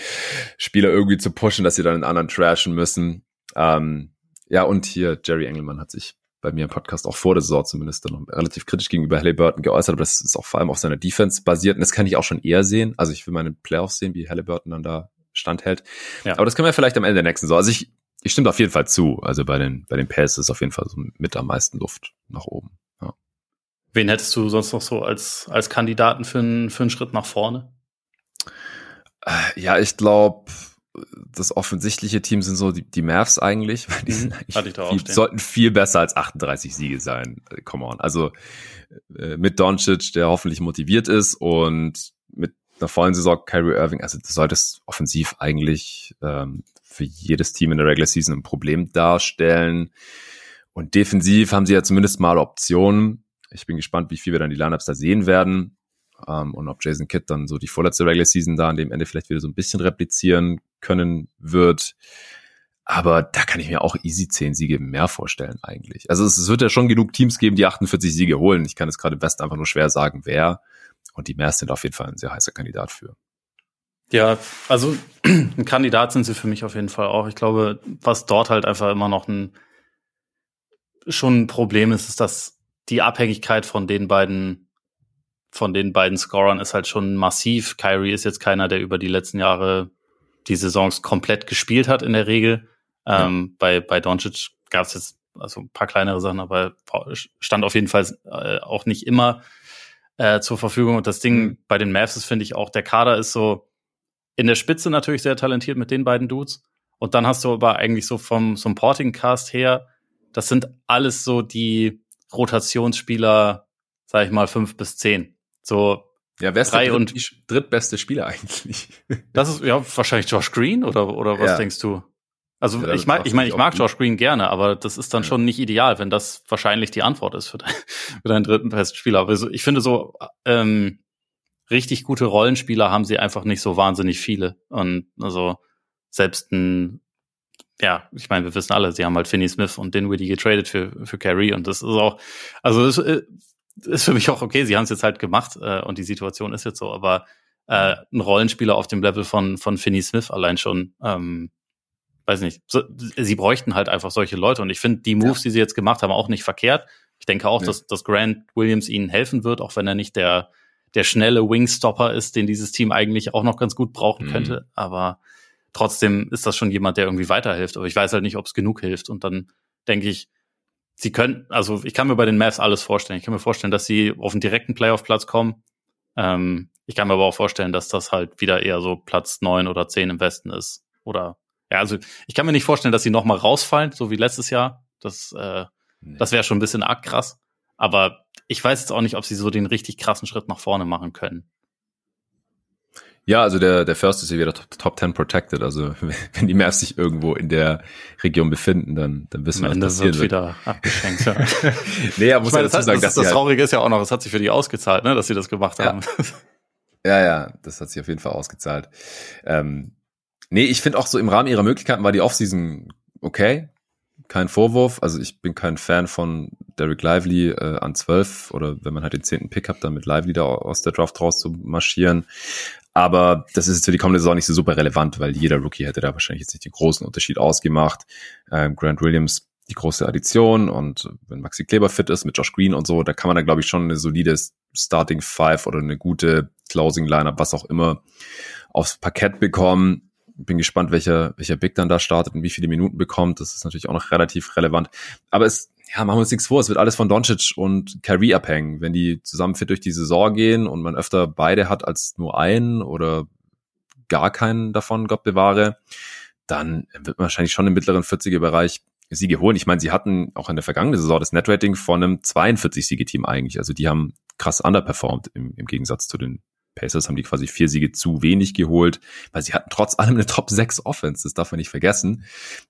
Spieler irgendwie zu pushen, dass sie dann einen anderen trashen müssen. Ähm, ja, und hier Jerry Engelmann hat sich bei mir im Podcast auch vor der Saison zumindest dann noch relativ kritisch gegenüber Halliburton geäußert, aber das ist auch vor allem auf seiner Defense basiert und das kann ich auch schon eher sehen. Also ich will meine Playoffs sehen, wie Halliburton dann da standhält. Ja. Aber das können wir vielleicht am Ende der nächsten Saison. Also ich, ich stimme auf jeden Fall zu. Also bei den, bei den Pass ist auf jeden Fall so mit am meisten Luft nach oben. Wen hättest du sonst noch so als, als Kandidaten für einen, für einen Schritt nach vorne? Äh, ja, ich glaube, das offensichtliche Team sind so die, die Mavs eigentlich. Die, sind mhm. eigentlich viel, sollten viel besser als 38 Siege sein. Come on. Also äh, mit Doncic, der hoffentlich motiviert ist und mit einer vollen Saison Kyrie Irving, also du solltest offensiv eigentlich ähm, für jedes Team in der Regular Season ein Problem darstellen. Und defensiv haben sie ja zumindest mal Optionen. Ich bin gespannt, wie viel wir dann die Lineups da sehen werden. Um, ähm, und ob Jason Kidd dann so die vorletzte Regular Season da an dem Ende vielleicht wieder so ein bisschen replizieren können wird. Aber da kann ich mir auch easy 10 Siege mehr vorstellen eigentlich. Also es, es wird ja schon genug Teams geben, die 48 Siege holen. Ich kann es gerade Westen einfach nur schwer sagen, wer. Und die Mavs sind auf jeden Fall ein sehr heißer Kandidat für. Ja, also ein Kandidat sind sie für mich auf jeden Fall auch. Ich glaube, was dort halt einfach immer noch ein schon ein Problem ist, ist, dass die Abhängigkeit von den beiden von den beiden Scorern ist halt schon massiv. Kyrie ist jetzt keiner, der über die letzten Jahre die Saisons komplett gespielt hat in der Regel. Ja. Ähm, bei, bei Doncic gab es jetzt also ein paar kleinere Sachen, aber stand auf jeden Fall äh, auch nicht immer äh, zur Verfügung. Und das Ding mhm. bei den Mavs ist, finde ich, auch der Kader ist so in der Spitze natürlich sehr talentiert mit den beiden Dudes. Und dann hast du aber eigentlich so vom Supporting Cast her, das sind alles so die Rotationsspieler, sag ich mal, fünf bis zehn. So ja, wer ist der dritt, und drittbeste Spieler eigentlich? Das ist ja wahrscheinlich Josh Green oder oder was ja. denkst du? Also ja, ich mag, ich meine, ich mag Josh Green gerne, aber das ist dann ja. schon nicht ideal, wenn das wahrscheinlich die Antwort ist für, dein, für deinen dritten besten Spieler. Aber ich finde so ähm, richtig gute Rollenspieler haben sie einfach nicht so wahnsinnig viele. Und also selbst ein, ja, ich meine, wir wissen alle, sie haben halt Finney Smith und Dinwiddie getradet für für Carey und das ist auch, also das äh, ist für mich auch okay. Sie haben es jetzt halt gemacht äh, und die Situation ist jetzt so, aber äh, ein Rollenspieler auf dem Level von von Finney Smith allein schon. Ähm, weiß nicht, so, sie bräuchten halt einfach solche Leute. Und ich finde die Moves, ja. die sie jetzt gemacht haben, auch nicht verkehrt. Ich denke auch, nee. dass, dass Grant Williams ihnen helfen wird, auch wenn er nicht der, der schnelle Wingstopper ist, den dieses Team eigentlich auch noch ganz gut brauchen mhm. könnte. Aber trotzdem ist das schon jemand, der irgendwie weiterhilft. Aber ich weiß halt nicht, ob es genug hilft. Und dann denke ich, sie können, also ich kann mir bei den Mavs alles vorstellen. Ich kann mir vorstellen, dass sie auf einen direkten Playoff-Platz kommen. Ähm, ich kann mir aber auch vorstellen, dass das halt wieder eher so Platz neun oder zehn im Westen ist. Oder ja, also ich kann mir nicht vorstellen, dass sie nochmal rausfallen, so wie letztes Jahr. Das, äh, nee. das wäre schon ein bisschen arg krass. Aber ich weiß jetzt auch nicht, ob sie so den richtig krassen Schritt nach vorne machen können. Ja, also der, der First ist hier wieder Top, Top 10 protected. Also wenn die Mavs sich irgendwo in der Region befinden, dann, dann wissen wir, was passiert wird. wieder abgeschenkt. Ja. nee, aber muss ich meine, dazu sagen, das, das, das Traurige ist ja auch noch, es hat sich für die ausgezahlt, ne, dass sie das gemacht haben. Ja, ja, das hat sich auf jeden Fall ausgezahlt. Ähm, Nee, ich finde auch so im Rahmen ihrer Möglichkeiten war die Offseason okay. Kein Vorwurf. Also ich bin kein Fan von Derek Lively äh, an 12 oder wenn man halt den zehnten Pick hat, dann mit Lively da aus der Draft raus zu marschieren. Aber das ist jetzt für die kommende Saison nicht so super relevant, weil jeder Rookie hätte da wahrscheinlich jetzt nicht den großen Unterschied ausgemacht. Ähm, Grant Williams die große Addition und wenn Maxi Kleber fit ist mit Josh Green und so, da kann man dann glaube ich schon eine solide Starting Five oder eine gute Closing Lineup, was auch immer, aufs Parkett bekommen bin gespannt, welcher, welcher Big dann da startet und wie viele Minuten bekommt. Das ist natürlich auch noch relativ relevant. Aber es, ja, machen wir uns nichts vor. Es wird alles von Doncic und Kyrie abhängen. Wenn die zusammen fit durch die Saison gehen und man öfter beide hat als nur einen oder gar keinen davon, Gott bewahre, dann wird man wahrscheinlich schon im mittleren 40er-Bereich Siege holen. Ich meine, sie hatten auch in der vergangenen Saison das Netrating von einem 42-Siege-Team eigentlich. Also die haben krass underperformed im, im Gegensatz zu den Pacers haben die quasi vier Siege zu wenig geholt, weil sie hatten trotz allem eine Top 6 Offense. Das darf man nicht vergessen.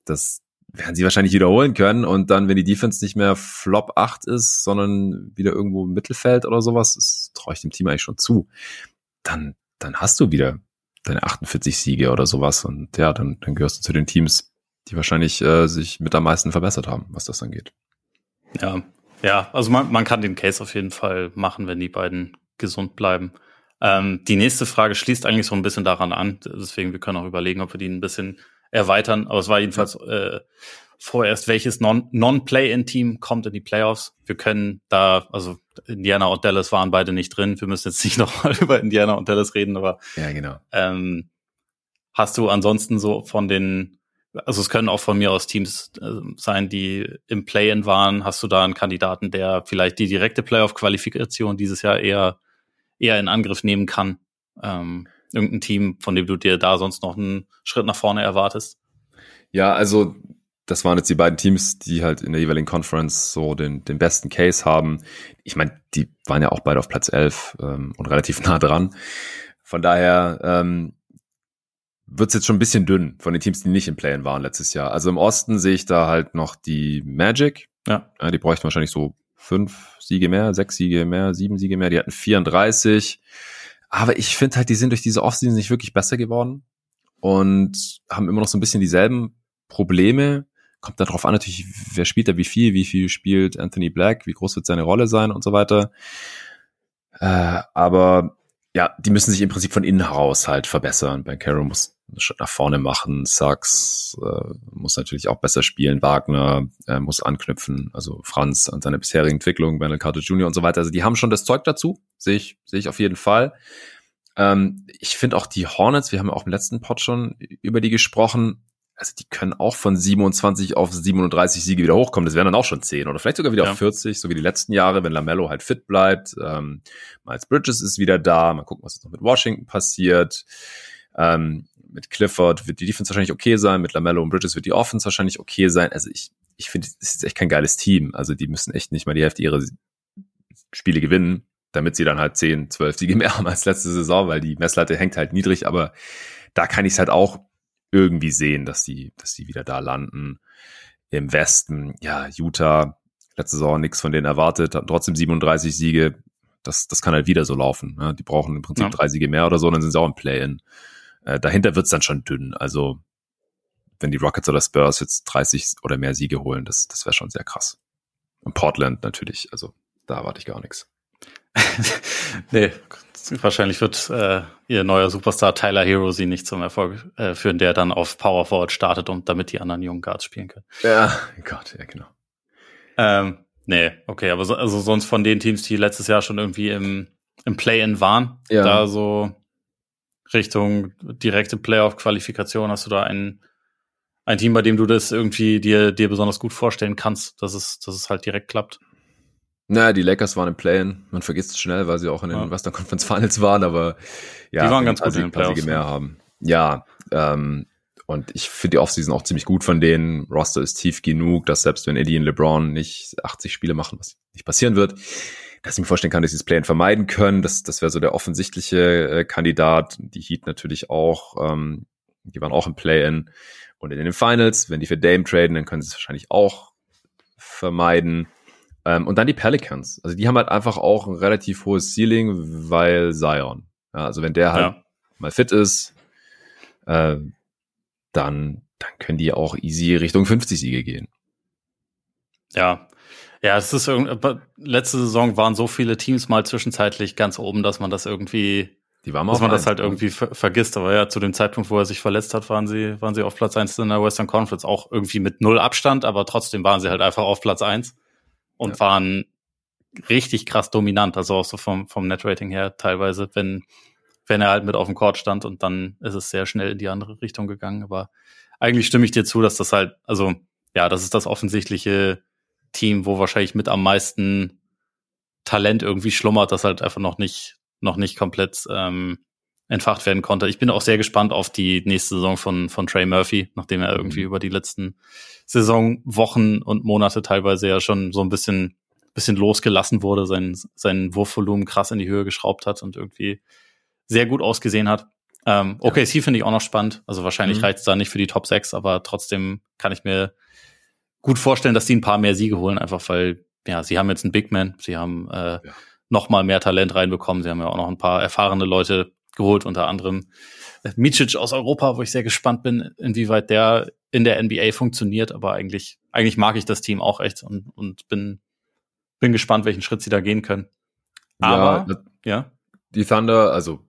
Das werden sie wahrscheinlich wiederholen können. Und dann, wenn die Defense nicht mehr Flop 8 ist, sondern wieder irgendwo im Mittelfeld oder sowas, das traue ich dem Team eigentlich schon zu, dann, dann hast du wieder deine 48 Siege oder sowas. Und ja, dann, dann gehörst du zu den Teams, die wahrscheinlich äh, sich mit am meisten verbessert haben, was das angeht. Ja, ja, also man, man kann den Case auf jeden Fall machen, wenn die beiden gesund bleiben. Ähm, die nächste Frage schließt eigentlich so ein bisschen daran an. Deswegen, wir können auch überlegen, ob wir die ein bisschen erweitern. Aber es war jedenfalls äh, vorerst, welches Non-Play-In-Team kommt in die Playoffs. Wir können da, also Indiana und Dallas waren beide nicht drin. Wir müssen jetzt nicht nochmal über Indiana und Dallas reden, aber ja, genau. Ähm, hast du ansonsten so von den, also es können auch von mir aus Teams äh, sein, die im Play-In waren. Hast du da einen Kandidaten, der vielleicht die direkte Playoff-Qualifikation dieses Jahr eher eher in Angriff nehmen kann. Ähm, irgendein Team, von dem du dir da sonst noch einen Schritt nach vorne erwartest? Ja, also das waren jetzt die beiden Teams, die halt in der jeweiligen Conference so den, den besten Case haben. Ich meine, die waren ja auch beide auf Platz 11 ähm, und relativ nah dran. Von daher ähm, wird es jetzt schon ein bisschen dünn von den Teams, die nicht im Play-In waren letztes Jahr. Also im Osten sehe ich da halt noch die Magic. Ja. ja die bräuchten wahrscheinlich so fünf Siege mehr, sechs Siege mehr, sieben Siege mehr. Die hatten 34. Aber ich finde halt, die sind durch diese Offseason nicht wirklich besser geworden und haben immer noch so ein bisschen dieselben Probleme. Kommt darauf an, natürlich, wer spielt da wie viel, wie viel spielt Anthony Black, wie groß wird seine Rolle sein und so weiter. Äh, aber ja, die müssen sich im Prinzip von innen heraus halt verbessern. Ben Caro muss einen Schritt nach vorne machen. Sachs äh, muss natürlich auch besser spielen. Wagner äh, muss anknüpfen. Also Franz an seine bisherige Entwicklung, Wendell Carter Jr. und so weiter. Also die haben schon das Zeug dazu. Sehe ich, sehe ich auf jeden Fall. Ähm, ich finde auch die Hornets, wir haben ja auch im letzten Pod schon über die gesprochen, also die können auch von 27 auf 37 Siege wieder hochkommen. Das wären dann auch schon 10 oder vielleicht sogar wieder ja. auf 40, so wie die letzten Jahre, wenn Lamello halt fit bleibt. Ähm, Miles Bridges ist wieder da. Mal gucken, was jetzt noch mit Washington passiert. Ähm, mit Clifford wird die Defense wahrscheinlich okay sein, mit Lamello und Bridges wird die Offense wahrscheinlich okay sein. Also ich, ich finde, es ist echt kein geiles Team. Also die müssen echt nicht mal die Hälfte ihrer Spiele gewinnen, damit sie dann halt 10, 12 Siege mehr haben als letzte Saison, weil die Messlatte hängt halt niedrig, aber da kann ich es halt auch irgendwie sehen, dass die, dass die wieder da landen. Im Westen, ja, Utah, letzte Saison nichts von denen erwartet, hatten trotzdem 37 Siege. Das, das kann halt wieder so laufen. Ne? Die brauchen im Prinzip ja. drei Siege mehr oder so, dann sind sie auch im Play-In. Äh, dahinter wird's dann schon dünn. Also, wenn die Rockets oder Spurs jetzt 30 oder mehr Siege holen, das, das wäre schon sehr krass. Und Portland natürlich, also da erwarte ich gar nichts. nee, wahrscheinlich wird äh, ihr neuer Superstar Tyler Hero sie nicht zum Erfolg äh, führen, der dann auf Power Forward startet, um damit die anderen jungen Guards spielen können. Ja, Gott, ja, genau. Ähm, nee, okay, aber so, also sonst von den Teams, die letztes Jahr schon irgendwie im, im Play-In waren, ja. da so Richtung direkte Playoff-Qualifikation, hast du da ein, ein Team, bei dem du das irgendwie dir, dir besonders gut vorstellen kannst, dass es, dass es halt direkt klappt? Naja, die Lakers waren im Play-In. Man vergisst es schnell, weil sie auch in den ja. Western Conference Finals waren, aber ja, die waren ganz gut in den Playoffs. mehr haben. Ja, ähm, und ich finde die Offseason auch ziemlich gut von denen. Roster ist tief genug, dass selbst wenn Eddie und LeBron nicht 80 Spiele machen, was nicht passieren wird, dass ich mir vorstellen kann, dass sie das Play-In vermeiden können. Das, das wäre so der offensichtliche äh, Kandidat. Die Heat natürlich auch. Ähm, die waren auch im Play-In. Und in den Finals, wenn die für Dame traden, dann können sie es wahrscheinlich auch vermeiden. Ähm, und dann die Pelicans. Also die haben halt einfach auch ein relativ hohes Ceiling, weil Zion. Ja, also wenn der halt ja. mal fit ist, äh, dann, dann können die auch easy Richtung 50 Siege gehen. Ja. Ja, es ist irgendwie, letzte Saison waren so viele Teams mal zwischenzeitlich ganz oben, dass man das irgendwie, die waren dass man das halt irgendwie ver vergisst. Aber ja, zu dem Zeitpunkt, wo er sich verletzt hat, waren sie, waren sie auf Platz eins in der Western Conference. Auch irgendwie mit null Abstand, aber trotzdem waren sie halt einfach auf Platz eins und ja. waren richtig krass dominant, also auch so vom, vom Net-Rating her teilweise, wenn, wenn er halt mit auf dem Court stand und dann ist es sehr schnell in die andere Richtung gegangen. Aber eigentlich stimme ich dir zu, dass das halt, also ja, das ist das offensichtliche Team, wo wahrscheinlich mit am meisten Talent irgendwie schlummert, das halt einfach noch nicht, noch nicht komplett ähm, entfacht werden konnte. Ich bin auch sehr gespannt auf die nächste Saison von, von Trey Murphy, nachdem er irgendwie mhm. über die letzten Saisonwochen und Monate teilweise ja schon so ein bisschen, bisschen losgelassen wurde, sein, sein Wurfvolumen krass in die Höhe geschraubt hat und irgendwie sehr gut ausgesehen hat. Ähm, okay, ja. sie finde ich auch noch spannend. Also wahrscheinlich mhm. reicht es da nicht für die Top 6, aber trotzdem kann ich mir gut vorstellen, dass die ein paar mehr Siege holen, einfach weil, ja, sie haben jetzt einen Big Man, sie haben äh, ja. noch mal mehr Talent reinbekommen, sie haben ja auch noch ein paar erfahrene Leute geholt, unter anderem äh, Micic aus Europa, wo ich sehr gespannt bin, inwieweit der in der NBA funktioniert. Aber eigentlich, eigentlich mag ich das Team auch echt und, und bin, bin gespannt, welchen Schritt sie da gehen können. Aber, ja, ja. Die Thunder, also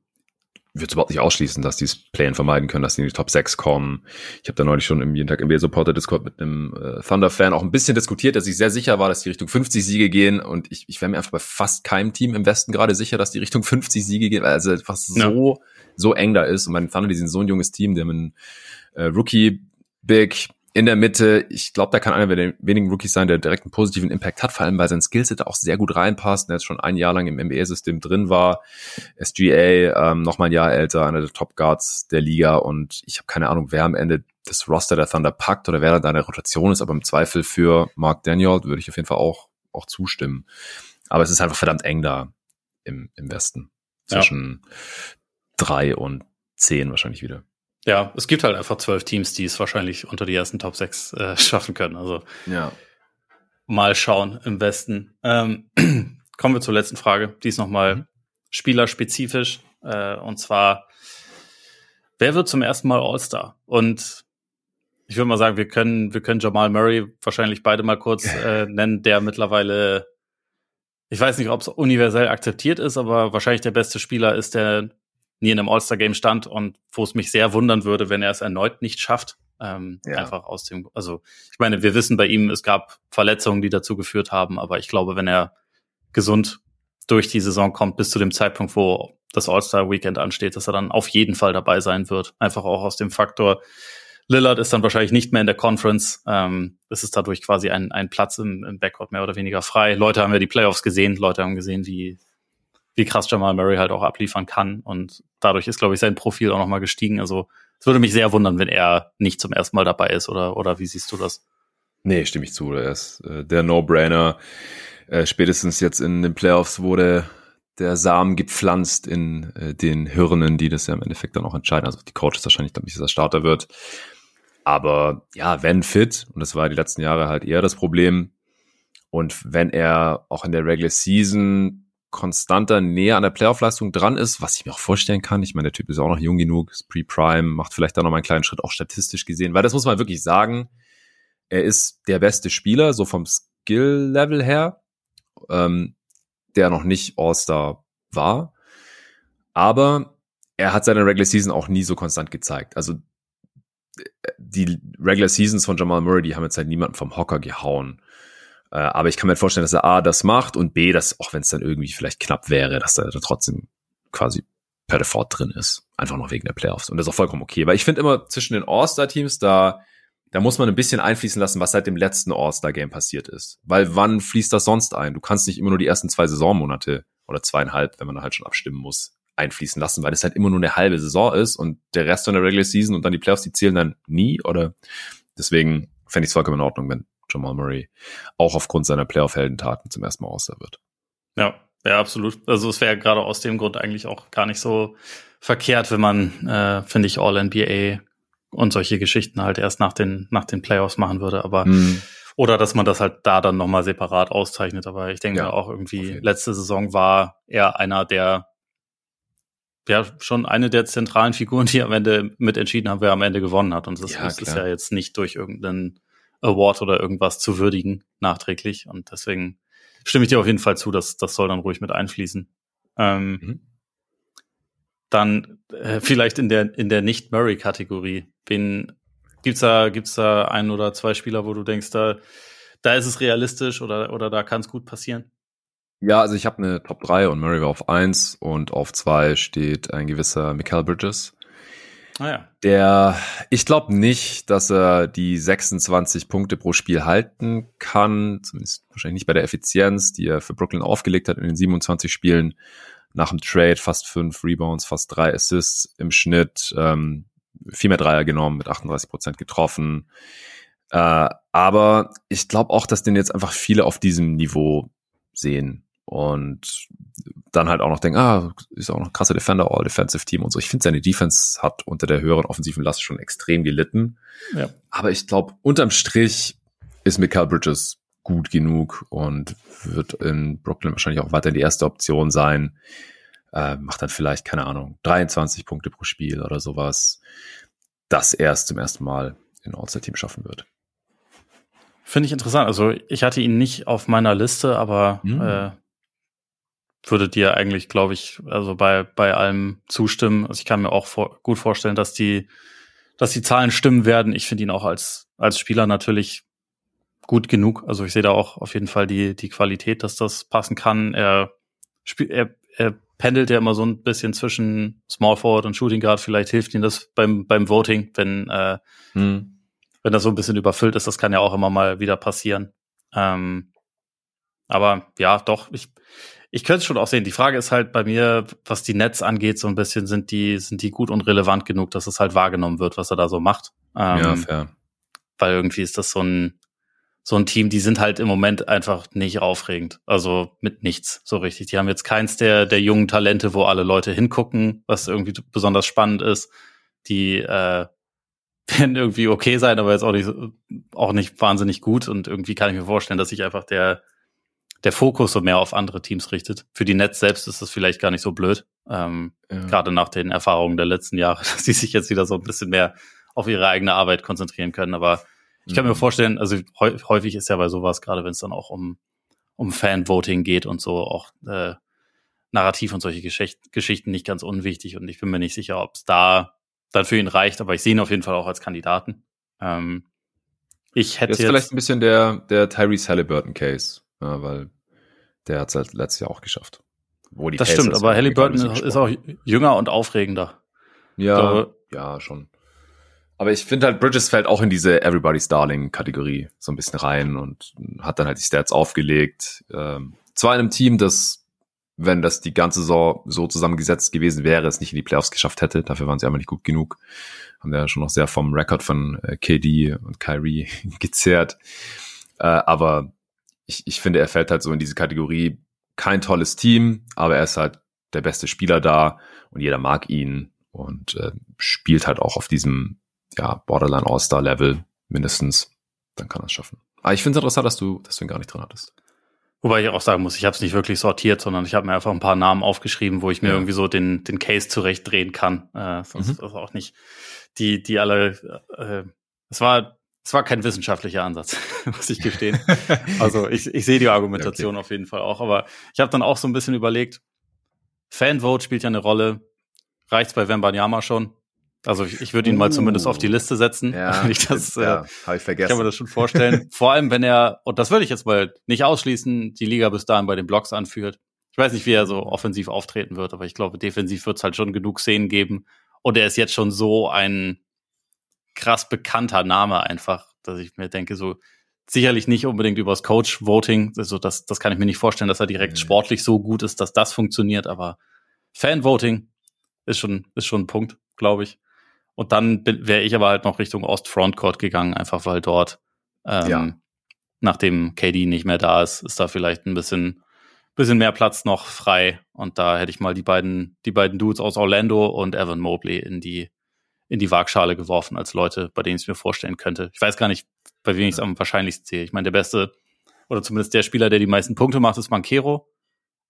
würde überhaupt nicht ausschließen, dass die es Playen vermeiden können, dass die in die Top 6 kommen. Ich habe da neulich schon im jeden Tag NBA Supporter Discord mit einem äh, Thunder-Fan auch ein bisschen diskutiert, dass ich sehr sicher war, dass die Richtung 50 Siege gehen und ich, ich wäre mir einfach bei fast keinem Team im Westen gerade sicher, dass die Richtung 50 Siege gehen, weil es einfach so, ja. so eng da ist und meine Thunder, die sind so ein junges Team, die haben einen äh, Rookie Big, in der Mitte. Ich glaube, da kann einer der wenigen Rookies sein, der direkt einen positiven Impact hat, vor allem weil sein Skillset auch sehr gut reinpasst und er jetzt schon ein Jahr lang im NBA-System drin war. SGA, ähm, noch mal ein Jahr älter, einer der Top Guards der Liga und ich habe keine Ahnung, wer am Ende das Roster der Thunder packt oder wer da eine Rotation ist, aber im Zweifel für Mark Daniel würde ich auf jeden Fall auch, auch zustimmen. Aber es ist einfach verdammt eng da im, im Westen. Zwischen ja. drei und zehn wahrscheinlich wieder. Ja, es gibt halt einfach zwölf Teams, die es wahrscheinlich unter die ersten Top 6 äh, schaffen können. Also ja. mal schauen im Westen. Ähm, kommen wir zur letzten Frage. Die ist nochmal mhm. spielerspezifisch. Äh, und zwar, wer wird zum ersten Mal All-Star? Und ich würde mal sagen, wir können, wir können Jamal Murray wahrscheinlich beide mal kurz äh, nennen, der mittlerweile, ich weiß nicht, ob es universell akzeptiert ist, aber wahrscheinlich der beste Spieler ist, der nie in einem All-Star-Game stand und wo es mich sehr wundern würde, wenn er es erneut nicht schafft. Ähm, ja. Einfach aus dem, also ich meine, wir wissen bei ihm, es gab Verletzungen, die dazu geführt haben, aber ich glaube, wenn er gesund durch die Saison kommt, bis zu dem Zeitpunkt, wo das All-Star-Weekend ansteht, dass er dann auf jeden Fall dabei sein wird. Einfach auch aus dem Faktor, Lillard ist dann wahrscheinlich nicht mehr in der Conference. Ähm, es ist dadurch quasi ein, ein Platz im, im Backcourt mehr oder weniger frei. Leute haben ja die Playoffs gesehen, Leute haben gesehen, wie, wie krass Jamal Murray halt auch abliefern kann. Und dadurch ist, glaube ich, sein Profil auch nochmal gestiegen. Also es würde mich sehr wundern, wenn er nicht zum ersten Mal dabei ist, oder, oder wie siehst du das? Nee, stimme ich zu. Er ist äh, der No-Brainer. Äh, spätestens jetzt in den Playoffs wurde der Samen gepflanzt in äh, den Hirnen, die das ja im Endeffekt dann auch entscheiden. Also die Coaches wahrscheinlich, glaube ich, dass er Starter wird. Aber ja, wenn fit, und das war die letzten Jahre halt eher das Problem, und wenn er auch in der Regular Season konstanter näher an der Playoff-Leistung dran ist, was ich mir auch vorstellen kann. Ich meine, der Typ ist auch noch jung genug, ist pre-prime, macht vielleicht da noch mal einen kleinen Schritt, auch statistisch gesehen, weil das muss man wirklich sagen. Er ist der beste Spieler, so vom Skill-Level her, ähm, der noch nicht All-Star war. Aber er hat seine Regular Season auch nie so konstant gezeigt. Also die Regular Seasons von Jamal Murray, die haben jetzt halt niemanden vom Hocker gehauen. Äh, aber ich kann mir vorstellen, dass er A, das macht und B, dass, auch wenn es dann irgendwie vielleicht knapp wäre, dass er da trotzdem quasi per Default drin ist. Einfach noch wegen der Playoffs. Und das ist auch vollkommen okay. Weil ich finde immer zwischen den All-Star-Teams, da, da muss man ein bisschen einfließen lassen, was seit dem letzten All-Star-Game passiert ist. Weil wann fließt das sonst ein? Du kannst nicht immer nur die ersten zwei Saisonmonate oder zweieinhalb, wenn man halt schon abstimmen muss, einfließen lassen, weil es halt immer nur eine halbe Saison ist und der Rest von der Regular Season und dann die Playoffs, die zählen dann nie oder deswegen fände ich es vollkommen in Ordnung, wenn Jamal Murray auch aufgrund seiner Playoff-Heldentaten zum ersten Mal außer wird. Ja, ja, absolut. Also es wäre gerade aus dem Grund eigentlich auch gar nicht so verkehrt, wenn man, äh, finde ich, All-NBA und solche Geschichten halt erst nach den, nach den Playoffs machen würde. Aber hm. oder dass man das halt da dann nochmal separat auszeichnet. Aber ich denke ja, auch irgendwie, letzte Saison war er einer der ja schon eine der zentralen Figuren, die am Ende mitentschieden haben, wer am Ende gewonnen hat. Und das ja, ist ja jetzt nicht durch irgendeinen Award oder irgendwas zu würdigen, nachträglich. Und deswegen stimme ich dir auf jeden Fall zu, dass das soll dann ruhig mit einfließen. Ähm, mhm. Dann äh, vielleicht in der in der nicht Murray Kategorie. Wen gibt's da gibt's da ein oder zwei Spieler, wo du denkst, da da ist es realistisch oder oder da kann es gut passieren? Ja, also ich habe eine Top 3 und Murray war auf 1 und auf 2 steht ein gewisser Michael Bridges. Ah, ja. Der, ich glaube nicht, dass er die 26 Punkte pro Spiel halten kann, zumindest wahrscheinlich nicht bei der Effizienz, die er für Brooklyn aufgelegt hat in den 27 Spielen. Nach dem Trade fast fünf Rebounds, fast drei Assists im Schnitt, ähm, viel mehr Dreier genommen, mit 38 Prozent getroffen. Äh, aber ich glaube auch, dass den jetzt einfach viele auf diesem Niveau sehen und dann halt auch noch denken, ah, ist auch noch krasser Defender, All Defensive Team und so. Ich finde, seine Defense hat unter der höheren offensiven Last schon extrem gelitten. Ja. Aber ich glaube, unterm Strich ist Mikael Bridges gut genug und wird in Brooklyn wahrscheinlich auch weiter die erste Option sein. Äh, macht dann vielleicht, keine Ahnung, 23 Punkte pro Spiel oder sowas, dass er es zum ersten Mal in All-Star-Team schaffen wird. Finde ich interessant. Also ich hatte ihn nicht auf meiner Liste, aber mhm. äh, würde dir eigentlich, glaube ich, also bei, bei allem zustimmen. Also ich kann mir auch vor, gut vorstellen, dass die, dass die Zahlen stimmen werden. Ich finde ihn auch als, als Spieler natürlich gut genug. Also ich sehe da auch auf jeden Fall die, die Qualität, dass das passen kann. Er, er, er pendelt ja immer so ein bisschen zwischen Small Forward und Shooting Guard. Vielleicht hilft ihm das beim, beim Voting, wenn, äh, hm. wenn das so ein bisschen überfüllt ist. Das kann ja auch immer mal wieder passieren. Ähm, aber ja, doch, ich, ich könnte es schon auch sehen. Die Frage ist halt bei mir, was die Nets angeht, so ein bisschen, sind die, sind die gut und relevant genug, dass es halt wahrgenommen wird, was er da so macht. Ähm, ja, fair. Weil irgendwie ist das so ein, so ein Team, die sind halt im Moment einfach nicht aufregend. Also mit nichts so richtig. Die haben jetzt keins der, der jungen Talente, wo alle Leute hingucken, was irgendwie besonders spannend ist. Die äh, werden irgendwie okay sein, aber jetzt auch nicht, auch nicht wahnsinnig gut. Und irgendwie kann ich mir vorstellen, dass sich einfach der, der Fokus so mehr auf andere Teams richtet. Für die Netz selbst ist das vielleicht gar nicht so blöd. Ähm, ja. Gerade nach den Erfahrungen der letzten Jahre, dass sie sich jetzt wieder so ein bisschen mehr auf ihre eigene Arbeit konzentrieren können. Aber ich kann mhm. mir vorstellen, also häufig ist ja bei sowas, gerade wenn es dann auch um, um Fan-Voting geht und so, auch äh, Narrativ und solche Geschicht Geschichten nicht ganz unwichtig. Und ich bin mir nicht sicher, ob es da dann für ihn reicht, aber ich sehe ihn auf jeden Fall auch als Kandidaten. Ähm, ich hätte das ist jetzt vielleicht ein bisschen der, der Tyrese Halliburton Case. Ja, weil der hat es halt letztes Jahr auch geschafft. Wo die das Pacers stimmt, aber Halliburton ist auch jünger und aufregender. Ja, glaube, ja, schon. Aber ich finde halt, Bridges fällt auch in diese Everybody's Darling-Kategorie so ein bisschen rein und hat dann halt die Stats aufgelegt. Ähm, zwar in einem Team, das, wenn das die ganze Saison so zusammengesetzt gewesen wäre, es nicht in die Playoffs geschafft hätte. Dafür waren sie einfach nicht gut genug. Haben ja schon noch sehr vom Rekord von äh, KD und Kyrie gezehrt. Äh, aber ich, ich finde, er fällt halt so in diese Kategorie kein tolles Team, aber er ist halt der beste Spieler da und jeder mag ihn und äh, spielt halt auch auf diesem ja, Borderline All-Star Level mindestens, dann kann er es schaffen. Aber ich finde es interessant, dass du, dass du ihn gar nicht drin hattest. Wobei ich auch sagen muss, ich habe es nicht wirklich sortiert, sondern ich habe mir einfach ein paar Namen aufgeschrieben, wo ich mir ja. irgendwie so den, den Case zurechtdrehen kann. Äh, sonst mhm. ist auch nicht die, die alle. Äh, es war, es war kein wissenschaftlicher Ansatz, muss ich gestehen. also ich, ich sehe die Argumentation okay. auf jeden Fall auch, aber ich habe dann auch so ein bisschen überlegt, Fanvote spielt ja eine Rolle. Reicht's bei Wembanyama schon? Also ich, ich würde ihn uh. mal zumindest auf die Liste setzen. Ja, ich das, ja, äh, habe ich vergessen. Ich kann mir das schon vorstellen. Vor allem, wenn er, und das würde ich jetzt mal nicht ausschließen, die Liga bis dahin bei den Blocks anführt. Ich weiß nicht, wie er so offensiv auftreten wird, aber ich glaube, defensiv wird es halt schon genug Szenen geben. Und er ist jetzt schon so ein krass bekannter Name einfach, dass ich mir denke, so sicherlich nicht unbedingt übers Coach-Voting. Also das, das kann ich mir nicht vorstellen, dass er direkt mhm. sportlich so gut ist, dass das funktioniert, aber Fan-Voting ist schon, ist schon ein Punkt, glaube ich. Und dann wäre ich aber halt noch Richtung Ost-Frontcourt gegangen, einfach weil dort, ähm, ja. nachdem KD nicht mehr da ist, ist da vielleicht ein bisschen, bisschen mehr Platz noch frei. Und da hätte ich mal die beiden, die beiden Dudes aus Orlando und Evan Mobley in die, in die Waagschale geworfen als Leute, bei denen ich es mir vorstellen könnte. Ich weiß gar nicht, bei wem ich es am wahrscheinlichsten sehe. Ich meine, der beste, oder zumindest der Spieler, der die meisten Punkte macht, ist Banquero.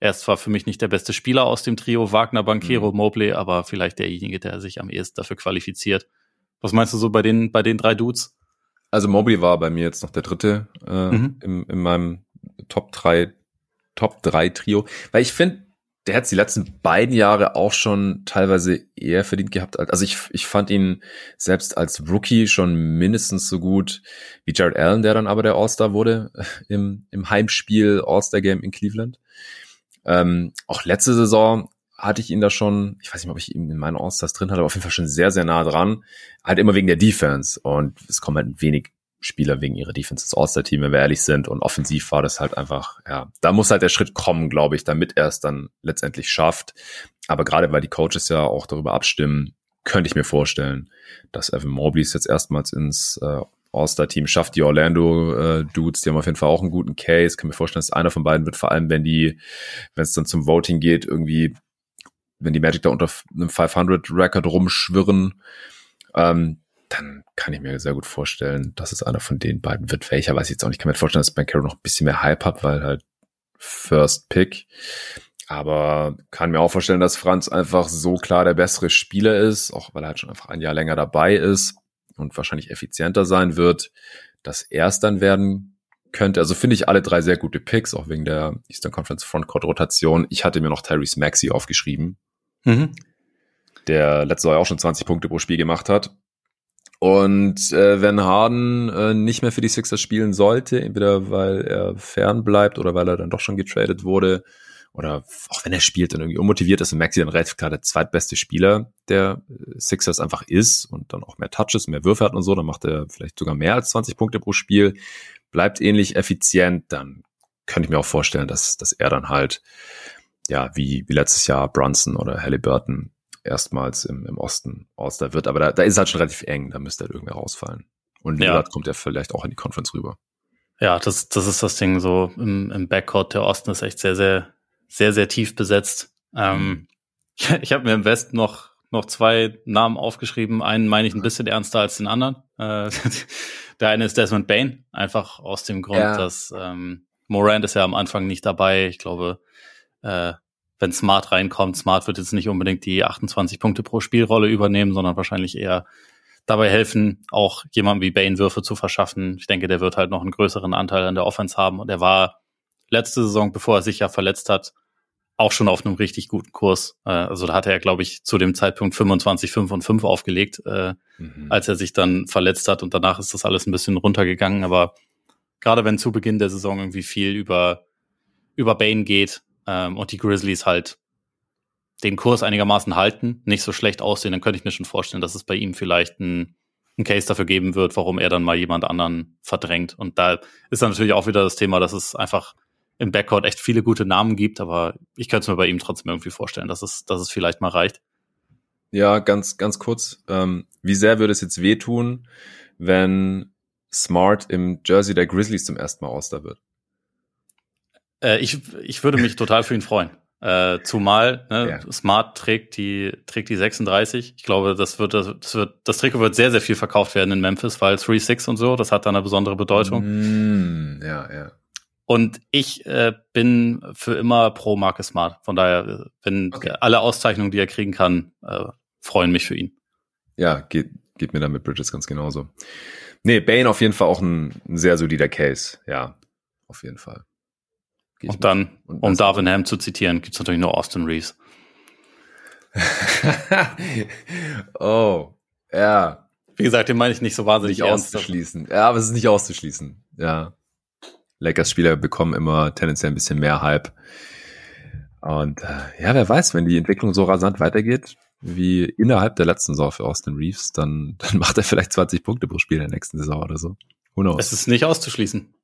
Er ist zwar für mich nicht der beste Spieler aus dem Trio Wagner, Banquero, mhm. Mobley, aber vielleicht derjenige, der sich am ehesten dafür qualifiziert. Was meinst du so bei den, bei den drei Dudes? Also Mobley war bei mir jetzt noch der dritte äh, mhm. im, in meinem Top 3 Top 3 Trio, weil ich finde, der hat die letzten beiden Jahre auch schon teilweise eher verdient gehabt. Also ich, ich fand ihn selbst als Rookie schon mindestens so gut wie Jared Allen, der dann aber der All-Star wurde im, im Heimspiel All-Star-Game in Cleveland. Ähm, auch letzte Saison hatte ich ihn da schon, ich weiß nicht, ob ich ihn in meinen Allstars drin hatte, aber auf jeden Fall schon sehr, sehr nah dran. Halt immer wegen der Defense. Und es kommen halt wenig Spieler wegen ihrer Defense ins All-Star-Team, wenn wir ehrlich sind. Und offensiv war das halt einfach, ja, da muss halt der Schritt kommen, glaube ich, damit er es dann letztendlich schafft. Aber gerade weil die Coaches ja auch darüber abstimmen, könnte ich mir vorstellen, dass Evan Mobley es jetzt erstmals ins äh, All-Star-Team schafft. Die Orlando-Dudes, äh, die haben auf jeden Fall auch einen guten Case. Kann mir vorstellen, dass einer von beiden wird, vor allem wenn die, wenn es dann zum Voting geht, irgendwie, wenn die Magic da unter einem 500-Record rumschwirren, ähm, dann kann ich mir sehr gut vorstellen, dass es einer von den beiden wird. Welcher weiß ich jetzt auch nicht. Ich kann mir vorstellen, dass Ben Carroll noch ein bisschen mehr Hype hat, weil halt First Pick. Aber kann mir auch vorstellen, dass Franz einfach so klar der bessere Spieler ist, auch weil er halt schon einfach ein Jahr länger dabei ist und wahrscheinlich effizienter sein wird, dass er es dann werden könnte. Also finde ich alle drei sehr gute Picks, auch wegen der Eastern Conference Frontcourt Rotation. Ich hatte mir noch Tyrese Maxey aufgeschrieben, mhm. der letzte Jahr auch schon 20 Punkte pro Spiel gemacht hat. Und äh, wenn Harden äh, nicht mehr für die Sixers spielen sollte, entweder weil er fern bleibt oder weil er dann doch schon getradet wurde, oder auch wenn er spielt und irgendwie unmotiviert ist und Maxi dann relativ klar der zweitbeste Spieler der äh, Sixers einfach ist und dann auch mehr Touches, mehr Würfe hat und so, dann macht er vielleicht sogar mehr als 20 Punkte pro Spiel, bleibt ähnlich effizient, dann könnte ich mir auch vorstellen, dass, dass er dann halt, ja, wie, wie letztes Jahr Brunson oder Halliburton erstmals im, im Osten All-Star wird. Aber da, da ist halt schon relativ eng, da müsste halt irgendwer rausfallen. Und Lillard ja. kommt ja vielleicht auch in die Conference rüber. Ja, das, das ist das Ding so im, im Backcourt. Der Osten ist echt sehr, sehr sehr, sehr tief besetzt. Ähm, ich ich habe mir im Westen noch, noch zwei Namen aufgeschrieben. Einen meine ich ein bisschen ernster als den anderen. Äh, der eine ist Desmond Bain, einfach aus dem Grund, ja. dass ähm, Morant ist ja am Anfang nicht dabei. Ich glaube, äh, wenn Smart reinkommt, Smart wird jetzt nicht unbedingt die 28 Punkte pro Spielrolle übernehmen, sondern wahrscheinlich eher dabei helfen, auch jemandem wie Bane Würfe zu verschaffen. Ich denke, der wird halt noch einen größeren Anteil an der Offense haben und er war letzte Saison, bevor er sich ja verletzt hat, auch schon auf einem richtig guten Kurs. Äh, also da hatte er, glaube ich, zu dem Zeitpunkt 25, 5 und 5 aufgelegt, äh, mhm. als er sich dann verletzt hat und danach ist das alles ein bisschen runtergegangen. Aber gerade wenn zu Beginn der Saison irgendwie viel über, über Bane geht ähm, und die Grizzlies halt den Kurs einigermaßen halten, nicht so schlecht aussehen, dann könnte ich mir schon vorstellen, dass es bei ihm vielleicht ein, ein Case dafür geben wird, warum er dann mal jemand anderen verdrängt. Und da ist dann natürlich auch wieder das Thema, dass es einfach im Backcourt echt viele gute Namen gibt, aber ich könnte es mir bei ihm trotzdem irgendwie vorstellen, dass es, dass es vielleicht mal reicht. Ja, ganz, ganz kurz. Ähm, wie sehr würde es jetzt wehtun, wenn Smart im Jersey der Grizzlies zum ersten Mal All-Star wird? Äh, ich, ich würde mich total für ihn freuen. Äh, zumal ne, ja. Smart trägt die trägt die 36. Ich glaube, das wird das wird das Trikot wird sehr sehr viel verkauft werden in Memphis, weil 3-6 und so, das hat da eine besondere Bedeutung. Mm, ja, ja. Und ich äh, bin für immer pro Marke Smart. Von daher, wenn okay. alle Auszeichnungen, die er kriegen kann, äh, freuen mich für ihn. Ja, geht, geht mir dann mit Bridges ganz genauso. Nee, Bane auf jeden Fall auch ein, ein sehr solider Case. Ja, auf jeden Fall. Und dann, und um Darwin Ham zu zitieren, gibt's natürlich nur Austin Reeves. oh, ja. Wie gesagt, den meine ich nicht so wahnsinnig nicht auszuschließen. Ja, aber es ist nicht auszuschließen. Ja. Lakers-Spieler bekommen immer tendenziell ein bisschen mehr Hype. Und äh, ja, wer weiß, wenn die Entwicklung so rasant weitergeht, wie innerhalb der letzten Saison für Austin Reeves, dann, dann macht er vielleicht 20 Punkte pro Spiel in der nächsten Saison oder so. Who knows? Es ist nicht auszuschließen.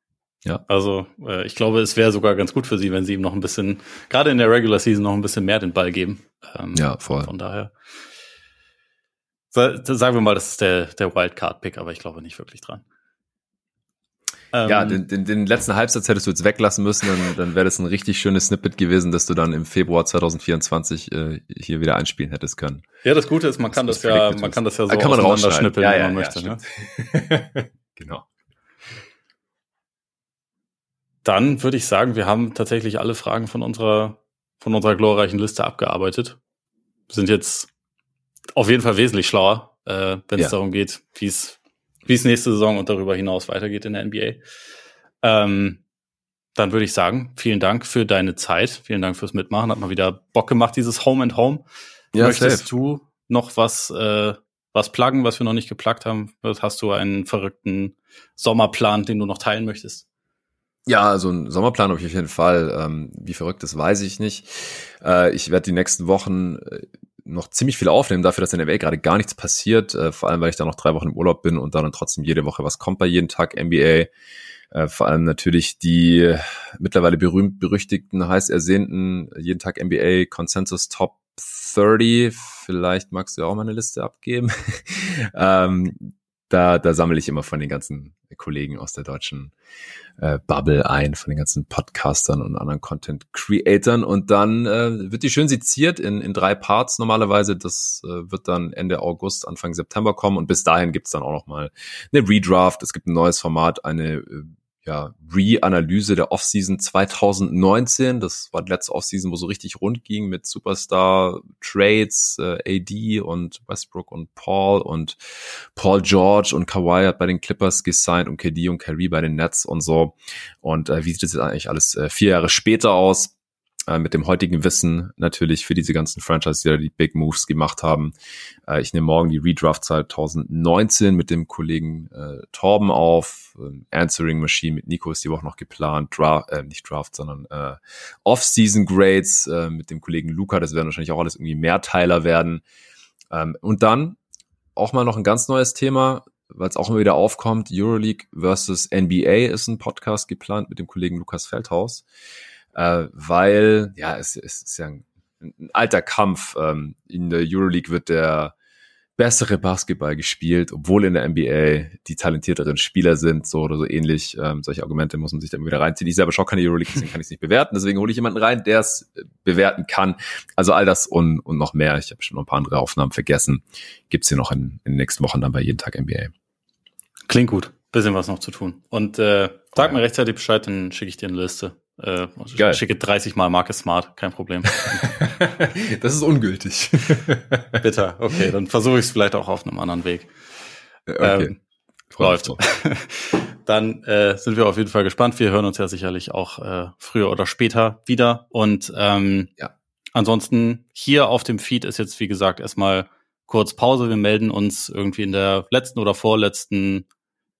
Ja. Also äh, ich glaube, es wäre sogar ganz gut für sie, wenn sie ihm noch ein bisschen, gerade in der Regular Season, noch ein bisschen mehr den Ball geben. Ähm, ja, voll. Von daher. Sagen wir mal, das ist der, der Wildcard-Pick, aber ich glaube nicht wirklich dran. ja, ähm, den, den, den letzten Halbsatz hättest du jetzt weglassen müssen, dann, dann wäre das ein richtig schönes Snippet gewesen, dass du dann im Februar 2024 äh, hier wieder einspielen hättest können. Ja, das Gute ist, man kann das, das ja, man kann das ja so kann man auseinanderschnippeln, ja, ja, wenn man ja, möchte. Ne? genau. Dann würde ich sagen, wir haben tatsächlich alle Fragen von unserer, von unserer glorreichen Liste abgearbeitet. Sind jetzt auf jeden Fall wesentlich schlauer, äh, wenn es ja. darum geht, wie es wie es nächste Saison und darüber hinaus weitergeht in der NBA. Ähm, dann würde ich sagen, vielen Dank für deine Zeit, vielen Dank fürs Mitmachen. Hat mal wieder Bock gemacht, dieses Home and Home. Ja, Möchtest safe. du noch was, äh, was pluggen, was wir noch nicht geplagt haben? Hast du einen verrückten Sommerplan, den du noch teilen möchtest? Ja, also ein Sommerplan habe ich auf jeden Fall. Ähm, wie verrückt, das weiß ich nicht. Äh, ich werde die nächsten Wochen äh, noch ziemlich viel aufnehmen, dafür, dass in der NBA gerade gar nichts passiert. Äh, vor allem, weil ich da noch drei Wochen im Urlaub bin und dann trotzdem jede Woche was kommt bei jeden Tag NBA. Äh, vor allem natürlich die mittlerweile berühmt berüchtigten, heiß ersehnten jeden Tag NBA Consensus Top 30. Vielleicht magst du auch mal eine Liste abgeben. ähm, da, da sammle ich immer von den ganzen Kollegen aus der deutschen äh, Bubble ein, von den ganzen Podcastern und anderen Content-Creatern. Und dann äh, wird die schön seziert in, in drei Parts normalerweise. Das äh, wird dann Ende August, Anfang September kommen. Und bis dahin gibt's dann auch noch mal eine Redraft. Es gibt ein neues Format, eine äh, ja, Re-Analyse der Offseason 2019. Das war die letzte Offseason, wo so richtig rund ging mit Superstar Trades, äh, AD und Westbrook und Paul und Paul George und Kawhi hat bei den Clippers gesigned und KD und Kyrie bei den Nets und so. Und äh, wie sieht es jetzt eigentlich alles äh, vier Jahre später aus? Äh, mit dem heutigen Wissen natürlich für diese ganzen Franchises, die da die Big Moves gemacht haben. Äh, ich nehme morgen die Redraft 2019 mit dem Kollegen äh, Torben auf. Ähm, Answering Machine mit Nico ist die Woche noch geplant. Draft, äh, nicht Draft, sondern äh, Off-Season Grades äh, mit dem Kollegen Luca. Das werden wahrscheinlich auch alles irgendwie Mehrteiler werden. Ähm, und dann auch mal noch ein ganz neues Thema, weil es auch immer wieder aufkommt. Euroleague versus NBA ist ein Podcast geplant mit dem Kollegen Lukas Feldhaus äh, weil ja, es, es ist ja ein, ein alter Kampf. Ähm, in der Euroleague wird der bessere Basketball gespielt, obwohl in der NBA die talentierteren Spieler sind, so oder so ähnlich. Ähm, solche Argumente muss man sich dann wieder reinziehen. Ich selber schaue keine Euroleague, deswegen kann ich es nicht bewerten. Deswegen hole ich jemanden rein, der es äh, bewerten kann. Also all das und, und noch mehr. Ich habe schon noch ein paar andere Aufnahmen vergessen. Gibt's hier noch in, in den nächsten Wochen dann bei jeden Tag NBA. Klingt gut. Bisschen was noch zu tun. Und äh, sag mir rechtzeitig Bescheid, dann schicke ich dir eine Liste. Äh, Geil. schicke 30 mal Marke Smart, kein Problem. das ist ungültig. Bitter, okay, dann versuche ich es vielleicht auch auf einem anderen Weg. Okay. Ähm, läuft. dann äh, sind wir auf jeden Fall gespannt. Wir hören uns ja sicherlich auch äh, früher oder später wieder. Und ähm, ja. ansonsten hier auf dem Feed ist jetzt, wie gesagt, erstmal kurz Pause. Wir melden uns irgendwie in der letzten oder vorletzten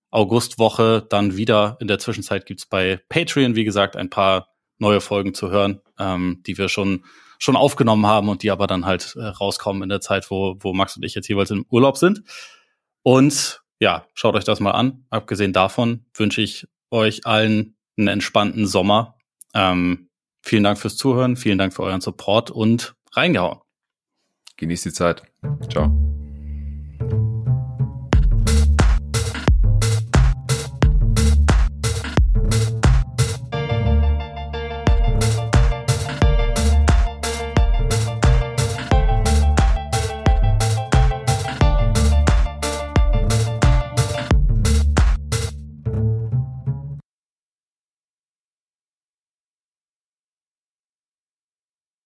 Augustwoche dann wieder. In der Zwischenzeit gibt's bei Patreon, wie gesagt, ein paar neue Folgen zu hören, ähm, die wir schon schon aufgenommen haben und die aber dann halt äh, rauskommen in der Zeit, wo, wo Max und ich jetzt jeweils im Urlaub sind. Und ja, schaut euch das mal an. Abgesehen davon wünsche ich euch allen einen entspannten Sommer. Ähm, vielen Dank fürs Zuhören, vielen Dank für euren Support und reingehauen. Genießt die Zeit. Ciao.